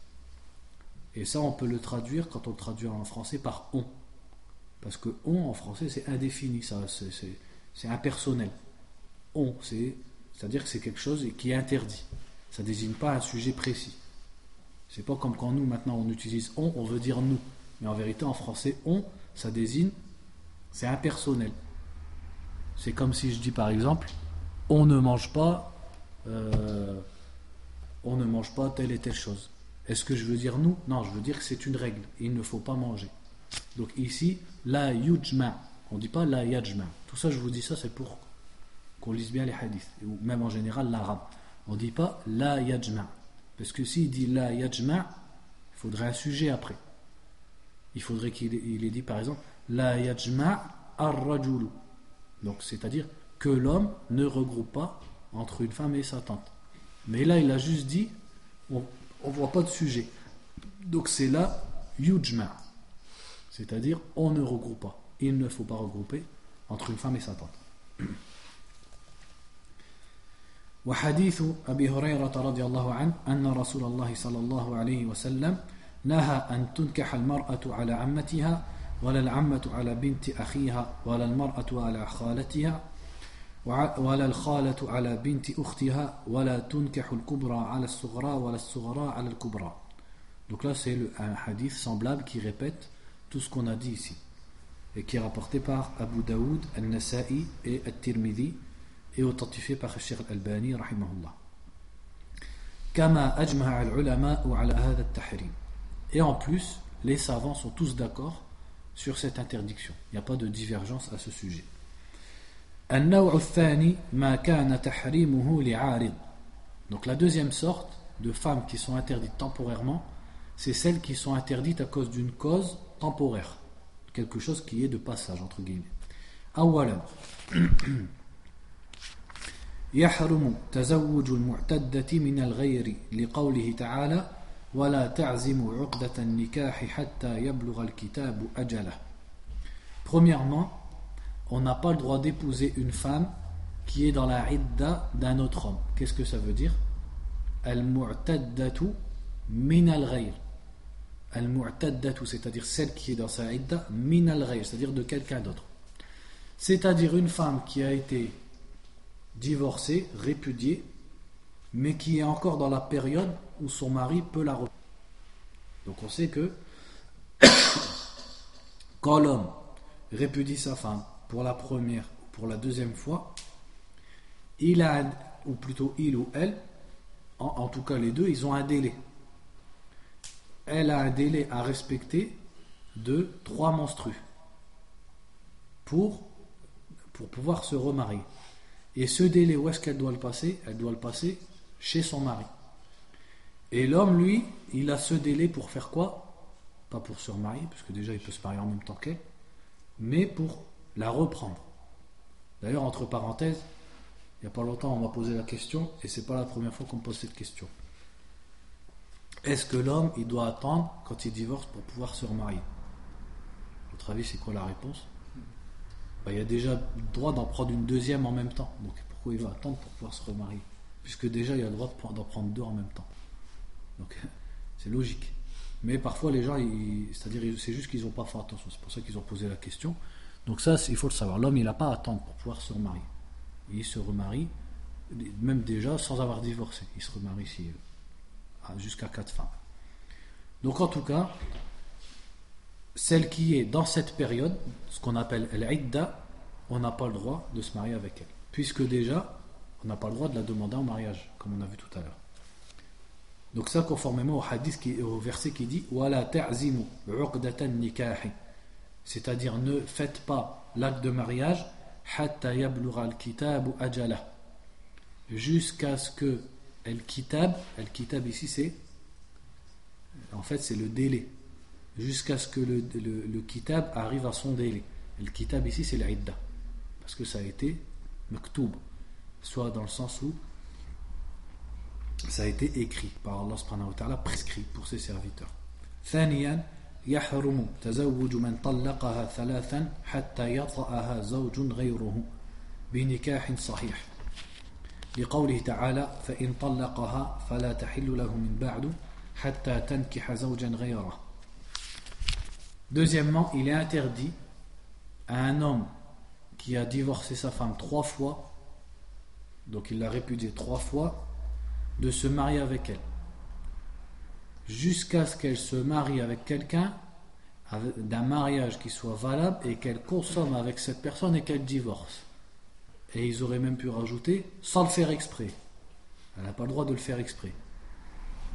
Et ça, on peut le traduire, quand on le traduit en français, par on. Parce que on, en français, c'est indéfini, ça, c'est impersonnel. On, c'est-à-dire que c'est quelque chose qui est interdit. Ça ne désigne pas un sujet précis. C'est pas comme quand nous, maintenant, on utilise on, on veut dire nous. Mais en vérité, en français, on, ça désigne, c'est impersonnel. C'est comme si je dis par exemple, on ne mange pas, euh, on ne mange pas telle et telle chose. Est-ce que je veux dire nous? Non, je veux dire que c'est une règle. Il ne faut pas manger. Donc ici, la yujma. On ne dit pas la yajma. Tout ça, je vous dis ça, c'est pour qu'on lise bien les hadiths. Ou même en général l'arabe. On ne dit pas la yajma. Parce que s'il dit la yajma, il faudrait un sujet après. Il faudrait qu'il ait dit par exemple la yajma ar-rajulu. Donc, c'est-à-dire que l'homme ne regroupe pas entre une femme et sa tante. Mais là, il a juste dit, ne voit pas de sujet. Donc, c'est là, yujma. C'est-à-dire, on ne regroupe pas. Il ne faut pas regrouper entre une femme et sa tante. وحديث أبي هريرة رضي الله عنه أن رسول الله صلى الله عليه وسلم نهى أن تنكح المرأة على عمتها ولا العمة على بنت أخيها ولا المرأة على خالتها ولا الخالة على بنت أختها ولا تنكح الكبرى على الصغرى ولا الصغرى على الكبرى Donc là c'est un hadith semblable qui répète tout ce qu'on a dit ici et qui est rapporté par Abu Daoud, Al-Nasa'i et Al-Tirmidhi et authentifié par Sheikh Al-Albani rahimahullah. كما أجمع العلماء على هذا التحريم. Et en plus, les savants sont tous d'accord sur cette interdiction. Il n'y a pas de divergence à ce sujet. النوع الثاني ما كان تحريمه لعارض donc la deuxième sorte de femmes qui sont interdites temporairement, c'est celles qui sont interdites à cause d'une cause temporaire, quelque chose qui est de passage entre guillemets. أولا يحرم تزوج المعتدة من الغير لقوله تعالى ولا تعزم عقدة النكاح حتى يبلغ الكتاب أجله. Premièrement, on n'a pas le droit d'épouser une femme qui est dans la idda d'un autre homme. Qu'est-ce que ça veut dire? Al-mu'taddatu min al-ghayr. Al-mu'taddatu, c'est-à-dire celle qui est dans sa idda, min al-ghayr, c'est-à-dire de quelqu'un d'autre. C'est-à-dire une femme qui a été divorcée, répudiée, mais qui est encore dans la période où son mari peut la reprendre. Donc on sait que quand l'homme répudie sa femme pour la première ou pour la deuxième fois, il a, ou plutôt il ou elle, en, tout cas les deux, ils ont un délai. Elle a un délai à respecter de trois menstrues pour, pour pouvoir se remarier. Et ce délai, où est-ce qu'elle doit le passer? Elle doit le passer chez son mari. Et l'homme, lui, il a ce délai pour faire quoi? Pas pour se remarier, puisque déjà il peut se marier en même temps qu'elle, mais pour la reprendre. D'ailleurs, entre parenthèses, il n'y a pas longtemps, on m'a posé la question, et c'est pas la première fois qu'on me pose cette question. Est-ce que l'homme, il doit attendre quand il divorce pour pouvoir se remarier? Votre avis, c'est quoi la réponse? Bah, Il a déjà le droit d'en prendre une deuxième en même temps. Donc pourquoi il va attendre pour pouvoir se remarier? Puisque déjà, il a le droit d'en prendre deux en même temps. Donc c'est logique. Mais parfois, les gens, c'est-à-dire, c'est juste qu'ils n'ont pas fait attention. C'est pour ça qu'ils ont posé la question. Donc ça, il faut le savoir. L'homme, il n'a pas à attendre pour pouvoir se remarier il se remarie, même déjà sans avoir divorcé. Il se remarie ici jusqu'à quatre femmes. Donc en tout cas, celle qui est dans cette période, ce qu'on appelle l'idda, on n'a pas le droit de se marier avec elle. Puisque déjà, on n'a pas le droit de la demander en mariage, comme on a vu tout à l'heure. Donc ça, conformément au qui, verset qui dit C'est-à-dire, ne faites pas l'acte de mariage jusqu'à ce que el kitab el kitab ici c'est en fait c'est le délai. Jusqu'à ce que le, le, kitab arrive à son délai. El kitab ici c'est l'idda. Parce que ça a été maktoub soit dans le sens où ça a été écrit par Allah subhanahu wa prescrit pour ses serviteurs يحرم تزوج من طلقها ثلاثا حتى يطأها زوج غيره بنكاح صحيح لقوله تعالى فإن طلقها فلا تحل له من بعد حتى تنكح زوجا غيره Deuxièmement, il est interdit à un homme qui a divorcé sa femme trois fois, donc il l'a répudiée trois fois, de se marier avec elle. Jusqu'à ce qu'elle se marie avec quelqu'un d'un mariage qui soit valable et qu'elle consomme avec cette personne et qu'elle divorce. Et ils auraient même pu rajouter sans le faire exprès. Elle n'a pas le droit de le faire exprès.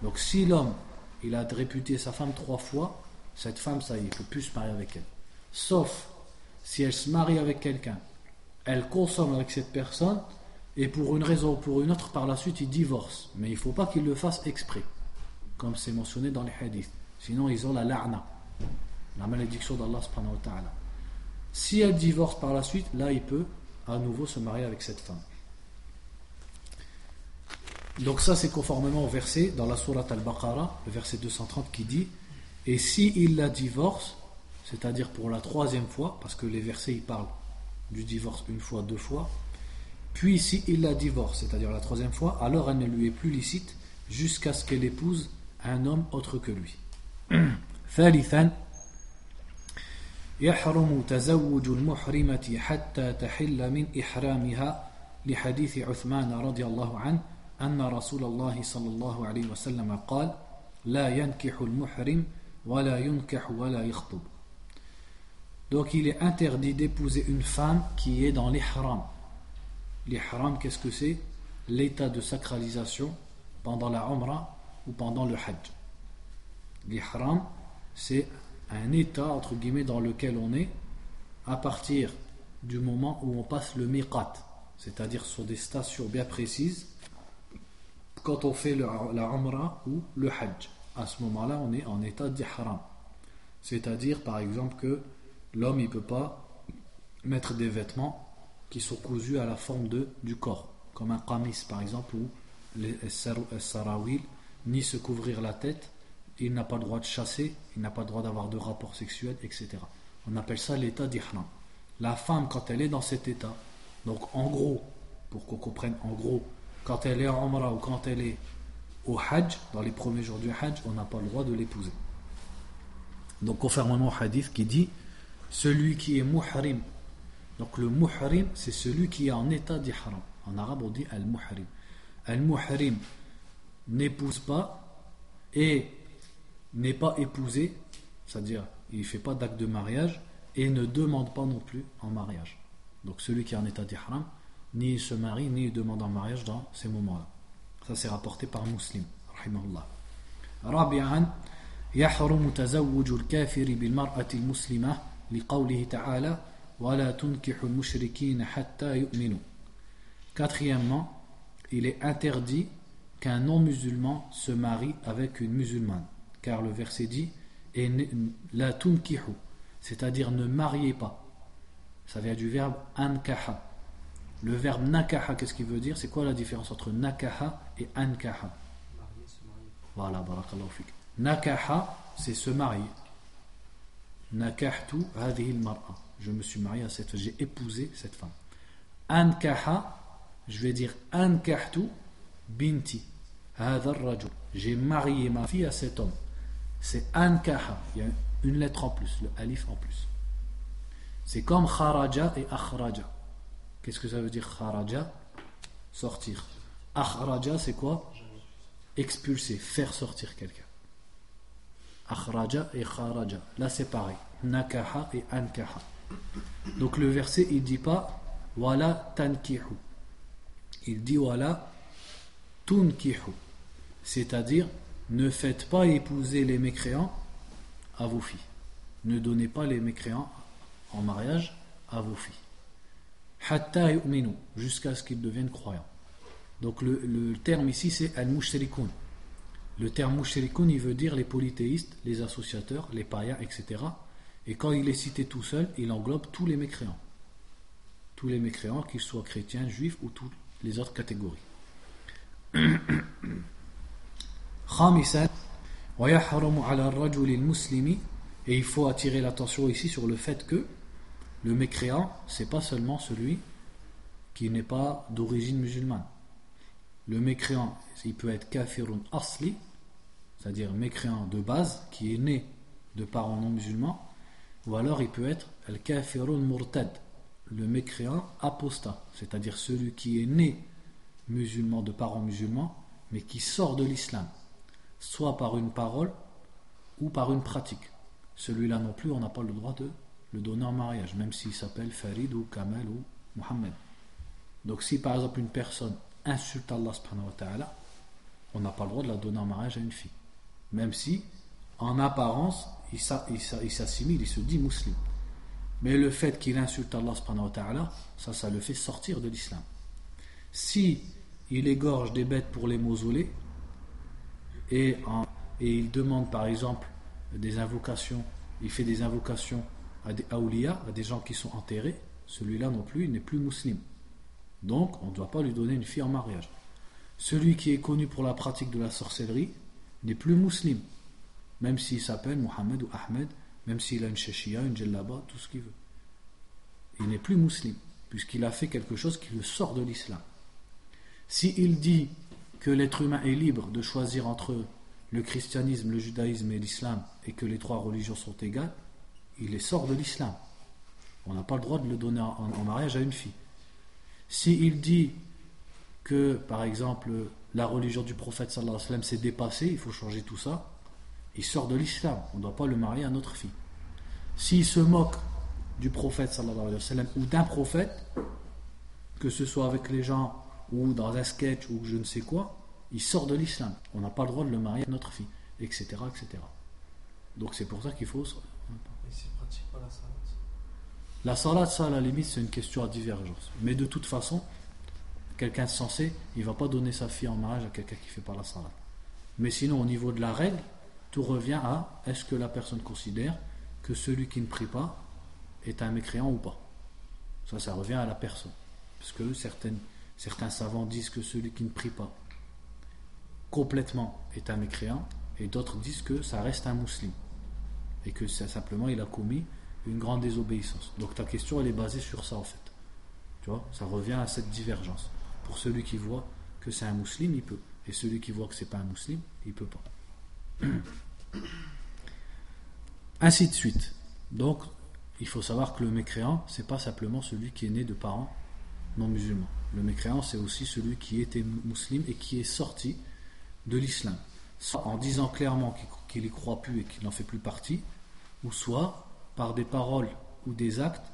Donc si l'homme, il a réputé sa femme trois fois, cette femme, ça y est, il ne peut plus se marier avec elle. Sauf si elle se marie avec quelqu'un, elle consomme avec cette personne, et pour une raison ou pour une autre, par la suite, il divorce. Mais il ne faut pas qu'il le fasse exprès comme c'est mentionné dans les hadiths. Sinon, ils ont la la'na, la malédiction d'Allah subhanahu wa ta'ala. Si elle divorce par la suite, là, il peut à nouveau se marier avec cette femme. Donc ça, c'est conformément au verset dans la sourate al-Baqarah, le verset 230 qui dit Et si il la divorce, c'est-à-dire pour la troisième fois, parce que les versets ils parlent du divorce une fois, deux fois, puis si il la divorce, c'est-à-dire la troisième fois, alors elle ne lui est plus licite jusqu'à ce qu'elle épouse un homme autre que lui. ثالثا يحرم تزوج المحرمة حتى تحل من إحرامها لحديث عثمان رضي الله عنه أن رسول الله صلى الله عليه وسلم قال لا ينكح المحرم ولا ينكح ولا يخطب Donc il est interdit d'épouser une femme qui est dans l'ihram. L'ihram, qu'est-ce que c'est L'état de sacralisation pendant la Umrah ou pendant le Hajj. L'ihram, c'est un état, entre guillemets, dans lequel on est à partir du moment où on passe le miqat, c'est-à-dire sur des stations bien précises, quand on fait la umrah ou le hajj. À ce moment-là, on est en état d'ihram. C'est-à-dire, par exemple, que l'homme ne peut pas mettre des vêtements qui sont cousus à la forme de, du corps, comme un qamis, par exemple, ou les sarawil, ni se couvrir la tête, il n'a pas le droit de chasser, il n'a pas le droit d'avoir de rapports sexuels, etc. On appelle ça l'état d'ihram. La femme, quand elle est dans cet état, donc en gros, pour qu'on comprenne en gros, quand elle est en Umrah ou quand elle est au Hajj, dans les premiers jours du Hajj, on n'a pas le droit de l'épouser. Donc, conformément au hadith qui dit celui qui est muhrim. Donc, le muhrim, c'est celui qui est en état d'ihram. En arabe, on dit al-muhrim. Al-muhrim n'épouse pas et n'est pas épousé, c'est-à-dire il ne fait pas d'acte de mariage et ne demande pas non plus en mariage. Donc celui qui est en état d'ihram, ni il se marie, ni il demande en mariage dans ces moments-là. Ça c'est rapporté par Muslim, rahimahullah. رابعا يحرم تزوج الكافر بالمرأة المسلمة لقوله تعالى ولا تنكح المشركين حتى يؤمنوا Quatrièmement, il est interdit qu'un non-musulman se marie avec une musulmane. Car le verset dit la tunkihu, c'est-à-dire ne mariez pas. Ça vient du verbe ankaha. Le verbe nakaha, qu'est-ce qu'il veut dire? C'est quoi la différence entre nakaha et ankaha Voilà, barakallahu fik. Nakaha, c'est se marier. Nakahtu hadhihi mar'a Je me suis marié à cette j'ai épousé cette femme. Ankaha, je vais dire ankahtu binti. J'ai marié ma fille à cet homme. C'est ankaha. Il y a une lettre en plus, le alif en plus. C'est comme kharaja et akhraja. Qu'est-ce que ça veut dire kharaja? Sortir. Akhraja, c'est quoi? Expulser, faire sortir quelqu'un. Akhraja et kharaja. Là, c'est pareil. Nakaha et ankaha. Donc le verset, il dit pas wala tankihu. Il dit wala tunkihu c'est-à-dire ne faites pas épouser les mécréants à vos filles. Ne donnez pas les mécréants en mariage à vos filles. Hatta jusqu'à ce qu'ils deviennent croyants. Donc le, terme ici c'est al-mushrikun. Le terme mushrikun il veut dire les polythéistes, les associateurs, les païens, etc. Et quand il est cité tout seul, il englobe tous les mécréants. Tous les mécréants, qu'ils soient chrétiens, juifs ou toutes les autres catégories. Et il faut attirer l'attention ici sur le fait que le mécréant, c'est pas seulement celui qui n'est pas d'origine musulmane. Le mécréant, il peut être kafirun asli, c'est-à-dire mécréant de base, qui est né de parents non musulmans, ou alors il peut être el kafirun murtad, le mécréant apostat, c'est-à-dire celui qui est né musulman de parents musulmans, mais qui sort de l'islam soit par une parole ou par une pratique. Celui-là non plus, on n'a pas le droit de le donner en mariage, même s'il s'appelle Farid ou Kamel ou Mohammed. Donc si par exemple une personne insulte Allah subhanahu wa ta'ala, on n'a pas le droit de la donner en mariage à une fille. Même si, en apparence, il s'assimile, il se dit musulman. Mais le fait qu'il insulte Allah subhanahu wa ta'ala, ça, ça le fait sortir de l'islam. Si il égorge des bêtes pour les mausolées, et, il demande par exemple des invocations, il fait des invocations à des awliya, à des gens qui sont enterrés, celui-là non plus, il n'est plus musulman. Donc, on ne doit pas lui donner une fille en mariage. Celui qui est connu pour la pratique de la sorcellerie n'est plus musulman, même s'il s'appelle Mohamed ou Ahmed, même s'il a une shashia, une djellaba, tout ce qu'il veut. Il n'est plus musulman, puisqu'il a fait quelque chose qui le sort de l'islam. S'il dit que l'être humain est libre de choisir entre le christianisme, le judaïsme et l'islam, et que les trois religions sont égales, il est sort de l'islam. On n'a pas le droit de le donner en, mariage à une fille. S'il dit que, par exemple, la religion du prophète sallallahu alayhi wa sallam s'est dépassée, il faut changer tout ça, il sort de l'islam. On ne doit pas le marier à notre fille. S'il se moque du prophète sallallahu alayhi wa sallam ou d'un prophète, que ce soit avec les gens ou dans un sketch ou je ne sais quoi, il sort de l'islam. On n'a pas le droit de le marier à notre fille, etc. etc. Donc c'est pour ça qu'il faut Et s'il ne pratique pas la salat La salat, ça, à la limite, c'est une question à divergence. Mais de toute façon, quelqu'un censé, il va pas donner sa fille en mariage à quelqu'un qui fait pas la salat. Mais sinon, au niveau de la règle, tout revient à est-ce que la personne considère que celui qui ne prie pas est un mécréant ou pas? Ça, ça revient à la personne. Parce que certaines, certains savants disent que celui qui ne prie pas complètement est un mécréant, et d'autres disent que ça reste un musulman. Et que simplement il a commis une grande désobéissance. Donc ta question, elle est basée sur ça en fait. Tu vois, ça revient à cette divergence. Pour celui qui voit que c'est un musulman, il peut. Et celui qui voit que c'est pas un musulman, il peut pas. Ainsi de suite. Donc, il faut savoir que le mécréant, c'est pas simplement celui qui est né de parents non musulmans. Le mécréant, c'est aussi celui qui était musulman et qui est sorti de l'islam. Soit en disant clairement qu'il n'y croit plus et qu'il n'en fait plus partie, ou soit par des paroles ou des actes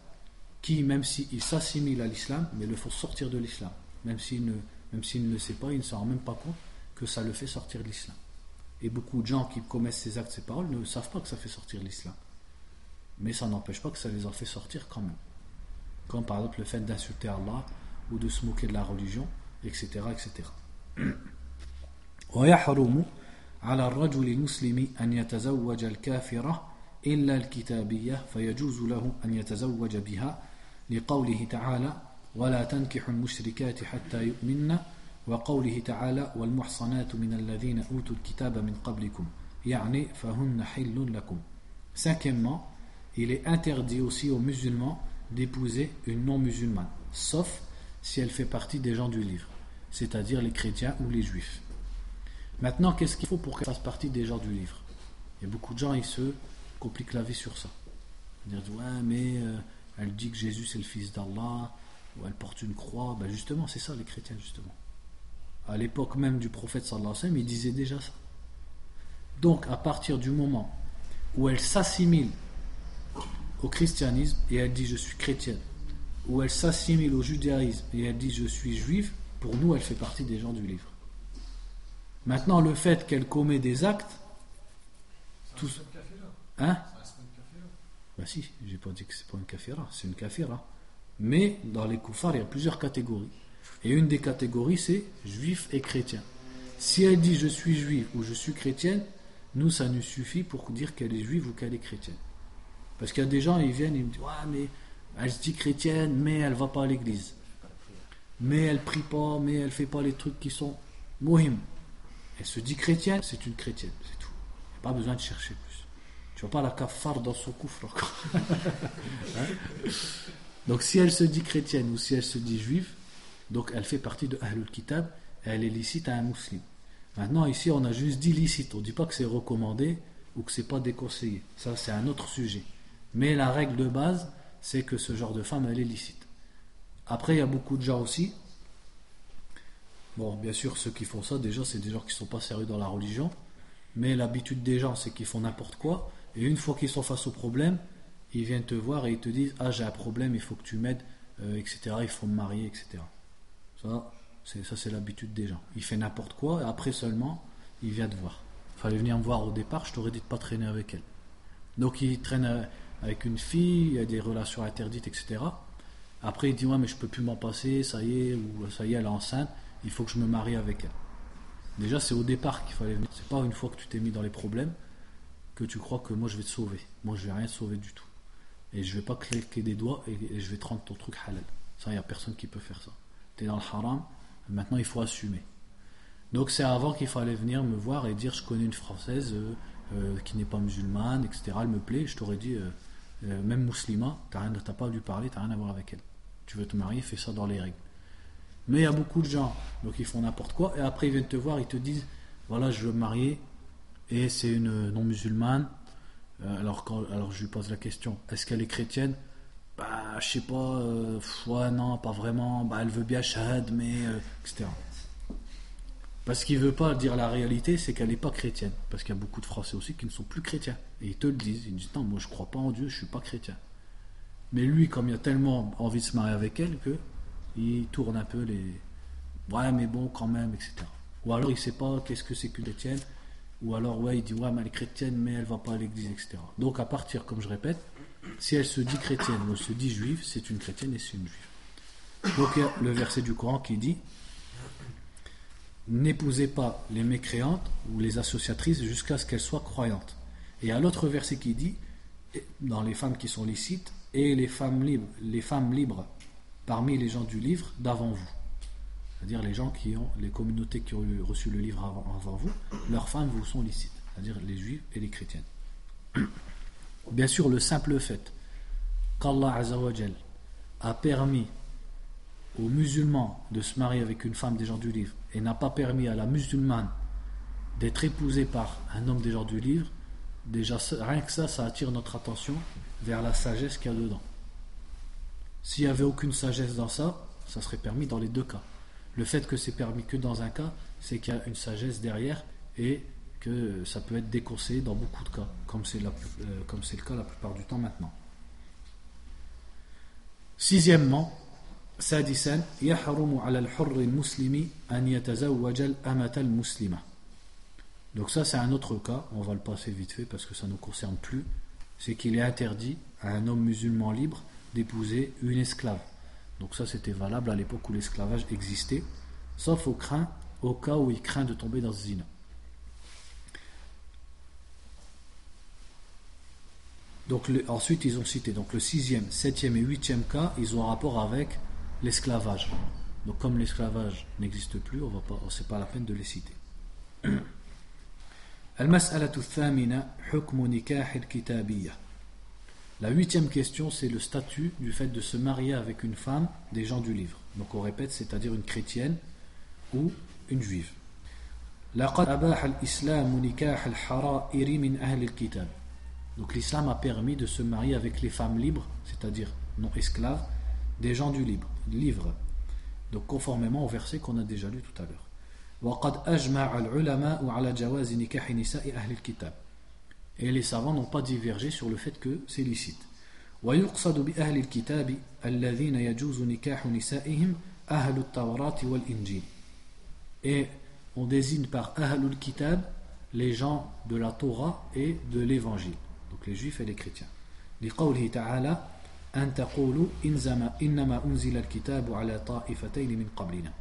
qui, même s'il s'assimile à l'islam, mais le font sortir de l'islam. Même s'il ne, ne le sait pas, il ne s'en rend même pas compte que ça le fait sortir de l'islam. Et beaucoup de gens qui commettent ces actes, ces paroles, ne savent pas que ça fait sortir l'islam. Mais ça n'empêche pas que ça les en fait sortir quand même. Comme par exemple le fait d'insulter Allah ou de se moquer de la religion, etc. etc. ويحرم على الرجل المسلم أن يتزوج الكافرة إلا الكتابية فيجوز له أن يتزوج بها لقوله تعالى ولا تنكحوا المشركات حتى يؤمن وقوله تعالى والمحصنات من الذين أوتوا الكتاب من قبلكم يعني فهن حل لكم Cinquièmement, il est interdit aussi aux musulmans d'épouser une non-musulmane, sauf si elle fait partie des gens du livre, c'est-à-dire les chrétiens ou les juifs. Maintenant, qu'est-ce qu'il faut pour qu'elle fasse partie des gens du livre? Il y a beaucoup de gens, ils se compliquent la vie sur ça. Ils disent, ouais, mais euh, elle dit que Jésus c'est le fils d'Allah, ou elle porte une croix. Ben justement, c'est ça les chrétiens, justement. À l'époque même du prophète sallallahu alayhi wa sallam, il disait déjà ça. Donc, à partir du moment où elle s'assimile au christianisme et elle dit je suis chrétienne, ou elle s'assimile au judaïsme et elle dit je suis juive, pour nous, elle fait partie des gens du livre. Maintenant, le fait qu'elle commet des actes. Tout... Hein Bah si, j'ai pas dit que c'est pas une kafira, c'est une kafira. Mais dans les koufars, il y a plusieurs catégories. Et une des catégories, c'est juif et chrétien. Si elle dit je suis juif ou je suis chrétienne, nous, ça nous suffit pour dire qu'elle est juive ou qu'elle est chrétienne. Parce qu'il y a des gens, ils viennent, ils me disent Ouais, mais elle se dit chrétienne, mais elle va pas à l'église. Mais elle prie pas, mais elle fait pas les trucs qui sont mohim. Elle se dit chrétienne, c'est une chrétienne, c'est tout. Pas besoin de chercher plus. Tu vois pas la kafar dans son coufre hein? Donc si elle se dit chrétienne ou si elle se dit juive, donc elle fait partie de Ahlul Kitab, elle est licite à un musulman. Maintenant ici on a juste dit licite, on dit pas que c'est recommandé ou que c'est pas déconseillé. Ça c'est un autre sujet. Mais la règle de base, c'est que ce genre de femme, elle est licite. Après, il y a beaucoup de gens aussi Bon, bien sûr, ceux qui font ça, déjà, c'est des gens qui ne sont pas sérieux dans la religion. Mais l'habitude des gens, c'est qu'ils font n'importe quoi. Et une fois qu'ils sont face au problème, ils viennent te voir et ils te disent Ah, j'ai un problème, il faut que tu m'aides, euh, etc. Il faut me marier, etc. Ça, c'est, ça, c'est l'habitude des gens. Il fait n'importe quoi et après seulement, il vient te voir. Il fallait venir me voir au départ, je t'aurais dit de pas traîner avec elle. Donc, il traîne avec une fille, il y a des relations interdites, etc. Après, il dit Ouais, mais je peux plus m'en passer, ça y est, ou ça y est, elle est enceinte il faut que je me marie avec elle. Déjà, c'est au départ qu'il fallait venir. C'est pas une fois que tu t'es mis dans les problèmes que tu crois que moi je vais te sauver. Moi je vais rien te sauver du tout. Et je vais pas claquer des doigts et, je vais te rendre ton truc halal. Ça, il n'y a personne qui peut faire ça. Tu es dans le haram, maintenant il faut assumer. Donc c'est avant qu'il fallait venir me voir et dire je connais une française euh, euh, qui n'est pas musulmane, etc. Elle me plaît. Je t'aurais dit, euh, même musulman, tu n'as pas dû parler, tu n'as rien à voir avec elle. Tu veux te marier, fais ça dans les règles. Mais il y a beaucoup de gens, donc ils font n'importe quoi, et après ils viennent te voir, ils te disent voilà, je veux me marier, et c'est une non-musulmane. Euh, alors, quand, alors je lui pose la question est-ce qu'elle est chrétienne? Bah, je sais pas, euh, non, pas vraiment, bah, elle veut bien shahad, mais. Euh, etc. Parce qu'il veut pas dire la réalité, c'est qu'elle n'est pas chrétienne. Parce qu'il y a beaucoup de Français aussi qui ne sont plus chrétiens. Et ils te le disent. Ils disent non, moi je crois pas en Dieu, je suis pas chrétien. Mais lui, comme il a tellement envie de se marier avec elle, que il tourne un peu les. Ouais, mais bon, quand même, etc. Ou alors il sait pas qu'est-ce que c'est qu'une chrétienne, ou alors ouais, il dit ouais, mais elle est chrétienne, mais elle va pas à l'église, etc. Donc à partir, comme je répète, si elle se dit chrétienne ou se dit juive, c'est une chrétienne et c'est une juive. Donc il y a le verset du Coran qui dit N'épousez pas les mécréantes ou les associatrices jusqu'à ce qu'elles soient croyantes. Et a l'autre verset qui dit dans les femmes qui sont licites et les femmes libres, les femmes libres parmi les gens du livre d'avant vous. C'est-à-dire les gens qui ont, les communautés qui ont reçu le livre avant, vous, leurs femmes vous sont licites, c'est-à-dire les juifs et les chrétiennes. Bien sûr, le simple fait qu'Allah a permis aux musulmans de se marier avec une femme des gens du livre et n'a pas permis à la musulmane d'être épousée par un homme des gens du livre, déjà rien que ça, ça attire notre attention vers la sagesse qu'il y a dedans. S'il n'y avait aucune sagesse dans ça, ça serait permis dans les deux cas. Le fait que c'est permis que dans un cas, c'est qu'il y a une sagesse derrière et que ça peut être déconseillé dans beaucoup de cas, comme c'est, euh, le cas la plupart du temps maintenant. Sixièmement, سادسا يحرم على الحر المسلم أن يتزوج الأمة المسلمة donc ça c'est un autre cas on va le passer vite fait parce que ça ne nous concerne plus c'est qu'il est interdit à un homme musulman libre d'épouser une esclave donc ça c'était valable à l'époque où l'esclavage existait, sauf au, craint, au cas où il craint de tomber dans ce zina. Donc ensuite ils ont cité donc le sixième, septième et huitième cas, ils ont rapport avec l'esclavage. Donc comme l'esclavage n'existe plus, on va pas, c'est pas la peine de les citer. La huitième question, c'est le statut du fait de se marier avec une femme des gens du livre. Donc on répète, c'est-à-dire une chrétienne ou une juive. Donc l'islam a permis de se marier avec les femmes libres, c'est-à-dire non esclaves, des gens du livre. livre. Donc conformément au verset qu'on a déjà lu tout à l'heure. Et les savants n'ont pas divergé sur le fait que c'est licite. ويقصد بأهل الكتاب الذين يجوز نكاح نسائهم أهل التوراة والإنجيل Et on désigne par Ahlul Kitab les gens de la Torah et de l'Évangile, donc les juifs et les chrétiens. لقوله تعالى أن تقولوا إنما أنزل الكتاب على طائفتين من قبلنا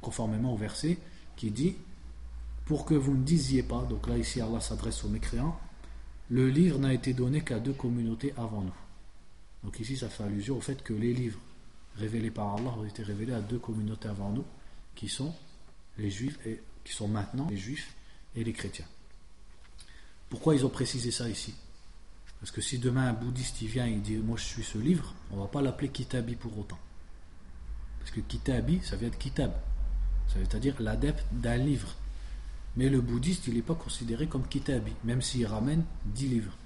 conformément au verset qui dit pour que vous ne disiez pas, donc là ici Allah s'adresse aux mécréants, le livre n'a été donné qu'à deux communautés avant nous. Donc ici ça fait allusion au fait que les livres révélés par Allah ont été révélés à deux communautés avant nous, qui sont les juifs et qui sont maintenant les juifs et les chrétiens. Pourquoi ils ont précisé ça ici Parce que si demain un bouddhiste il vient et il dit moi je suis ce livre, on va pas l'appeler Kitabi pour autant. Parce que Kitabi, ça vient de Kitab. Ça veut dire l'adepte d'un livre. Mais le bouddhiste, il n'est pas considéré comme kitabi, même s'il ramène 10 livres.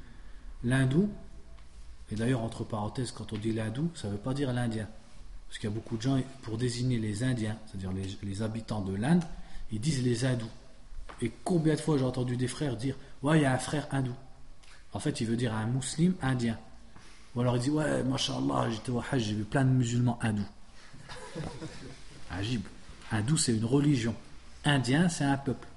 L'hindou, et d'ailleurs entre parenthèses, quand on dit l'hindou, ça ne veut pas dire l'indien. Parce qu'il y a beaucoup de gens, pour désigner les Indiens, c'est-à-dire les, habitants de l'Inde, ils disent les hindous. Et combien de fois j'ai entendu des frères dire Ouais, il y a un frère hindou. En fait, il veut dire un musulman indien. Ou alors il dit Ouais, mashallah, j'étais au Hajj, j'ai vu plein de musulmans hindous. Ajib. Hindou, c'est une religion. Indien, c'est un peuple.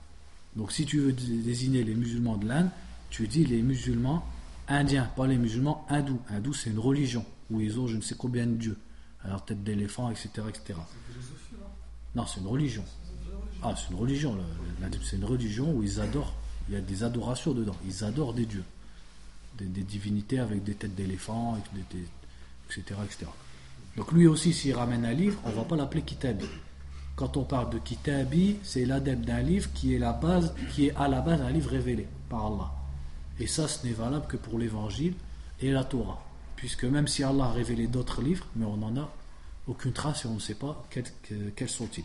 Donc si tu veux désigner les musulmans de l'Inde, tu dis les musulmans indiens, pas les musulmans hindous. Hindou, c'est une religion où ils ont je ne sais combien de dieux, alors tête d'éléphant, etc. etc. Non, c'est une religion. Ah, c'est une religion. C'est une religion où ils adorent, il y a des adorations dedans. Ils adorent des dieux, des, divinités avec des têtes d'éléphant, etc., etc. Donc lui aussi, s'il ramène un livre, on ne va pas l'appeler Kitabi. Quand on parle de Kitabi, c'est l'adepte d'un livre qui est, la base, qui est à la base un livre révélé par Allah. Et ça, ce n'est valable que pour l'évangile et la Torah. Puisque même si Allah a révélé d'autres livres, mais on n'en a aucune trace et on ne sait pas quels, sont-ils.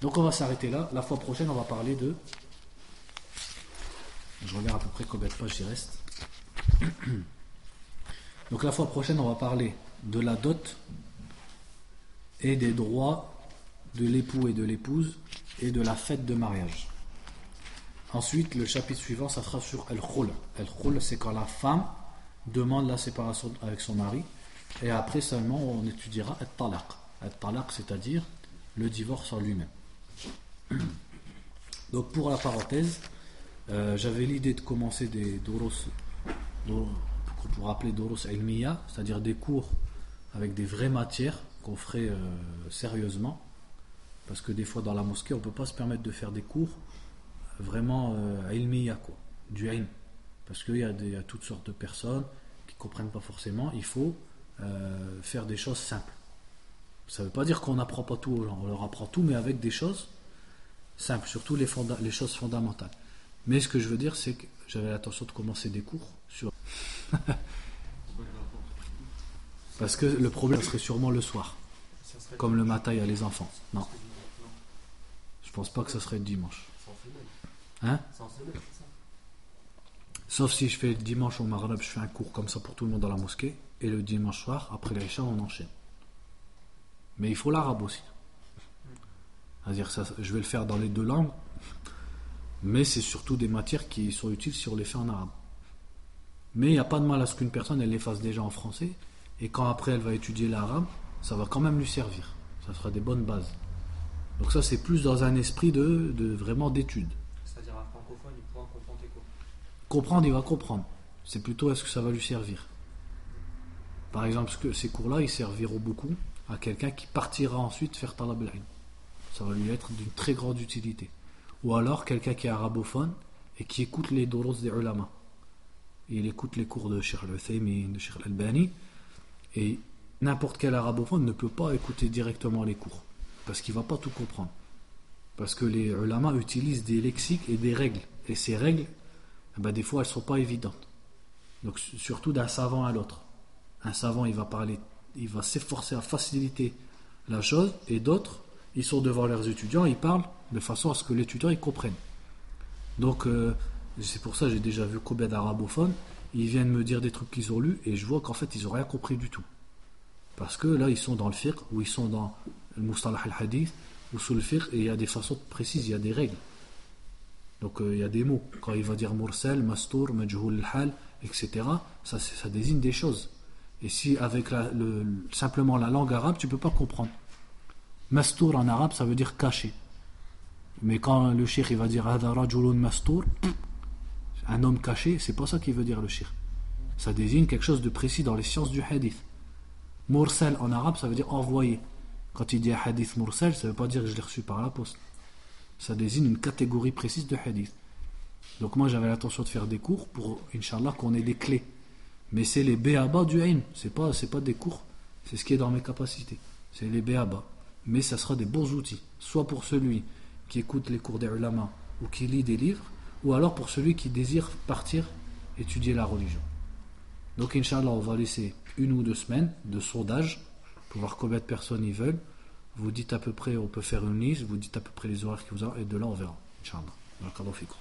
Donc on va s'arrêter là. La fois prochaine, on va parler de. Je regarde à peu près combien de pages il reste. Donc la fois prochaine, on va parler de la dot et des droits de l'époux et de l'épouse et de la fête de mariage. Ensuite, le chapitre suivant, ça sera sur El-Khul. El-Khul, c'est quand la femme demande la séparation avec son mari. Et après seulement, on étudiera El-Talaq. El-Talaq, c'est-à-dire le divorce en lui-même. Donc, pour la parenthèse, Euh, J'avais l'idée de commencer des doros, doros qu'on pourrait appeler doros ilmiya, c'est-à-dire des cours avec des vraies matières qu'on ferait euh, sérieusement. Parce que des fois dans la mosquée, on ne peut pas se permettre de faire des cours vraiment euh, ilmiya, quoi, du ilm. Parce qu'il y, a toutes sortes de personnes qui ne comprennent pas forcément. Il faut euh, faire des choses simples. Ça ne veut pas dire qu'on n'apprend pas tout aux gens, on leur apprend tout, mais avec des choses simples, surtout les choses fondamentales. Mais ce que je veux dire, c'est que j'avais l'intention de commencer des cours Parce que le problème serait sûrement le soir, comme le matin il y a les enfants. Non, je pense pas que ce serait dimanche. Hein? Sauf si je fais le dimanche au Maghreb, je fais un cours comme ça pour tout le monde dans la mosquée, et le dimanche soir, après l'Aïcha, on enchaîne. Mais il faut l'arabe aussi. C'est-à-dire, ça, je vais le faire dans les deux langues, mais c'est surtout des matières qui sont utiles si on les fait en arabe. Mais il n'y a pas de mal à ce qu'une personne, elle les fasse déjà en français, et quand après elle va étudier l'arabe, ça va quand même lui servir. Ça sera des bonnes bases. Donc ça, c'est plus dans un esprit de, de vraiment d'étude. C'est-à-dire un francophone, il pourra comprendre tes cours. Comprendre, il va comprendre. C'est plutôt est-ce que ça va lui servir? Par exemple, ce que ces cours-là, ils serviront beaucoup à quelqu'un qui partira ensuite faire talab al-ilm. Ça va lui être d'une très grande utilité. Ou alors quelqu'un qui est arabophone et qui écoute les doros des ulama. Il écoute les cours de Sheikh al-Uthaymin, de Sheikh al-Albani. Et n'importe quel arabophone ne peut pas écouter directement les cours. Parce qu'il ne va pas tout comprendre. Parce que les ulama utilisent des lexiques et des règles. Et ces règles, eh ben, des fois, elles ne sont pas évidentes. Donc, su- surtout d'un savant à l'autre. Un savant, il va parler, il va s'efforcer à faciliter la chose, et d'autres, ils sont devant leurs étudiants, ils parlent de façon à ce que l'étudiant comprenne. Donc, euh, c'est pour ça que j'ai déjà vu combien d'arabophones, ils viennent me dire des trucs qu'ils ont lus, et je vois qu'en fait, ils n'ont rien compris du tout. Parce que là, ils sont dans le fiqh, ou ils sont dans le mustalah al-hadith, ou sous le fiqh, et il y a des façons précises, il y a des règles. Donc euh, il y a des mots. Quand il va dire mursal, mastour, majhul hal, etc., ça, désigne des choses. Et si avec simplement la langue arabe, tu peux pas comprendre. Mastour en arabe, ça veut dire caché. Mais quand le shir il va dire Hada rajulun mastour, un homme caché, c'est pas ça qu'il veut dire le shir. Ça désigne quelque chose de précis dans les sciences du hadith. Mursal en arabe, ça veut dire envoyé. Quand il dit hadith mursal, ça veut pas dire que je l'ai reçu par la poste. Ça désigne une catégorie précise de hadith. Donc moi j'avais l'intention de faire des cours pour, Inch'Allah, qu'on ait des clés. Mais c'est les béaba du ilm. C'est pas, c'est pas des cours. C'est ce qui est dans mes capacités. C'est les béaba. Mais ça sera des bons outils. Soit pour celui qui écoute les cours des ulama ou qui lit des livres, ou alors pour celui qui désire partir étudier la religion. Donc Inch'Allah, on va laisser une ou deux semaines de sondage pour voir combien de personnes y veulent. Vous dites à peu près, on peut faire une liste, vous dites à peu près les horaires que vous avez, et de là on verra. Inch'Allah. Fikum.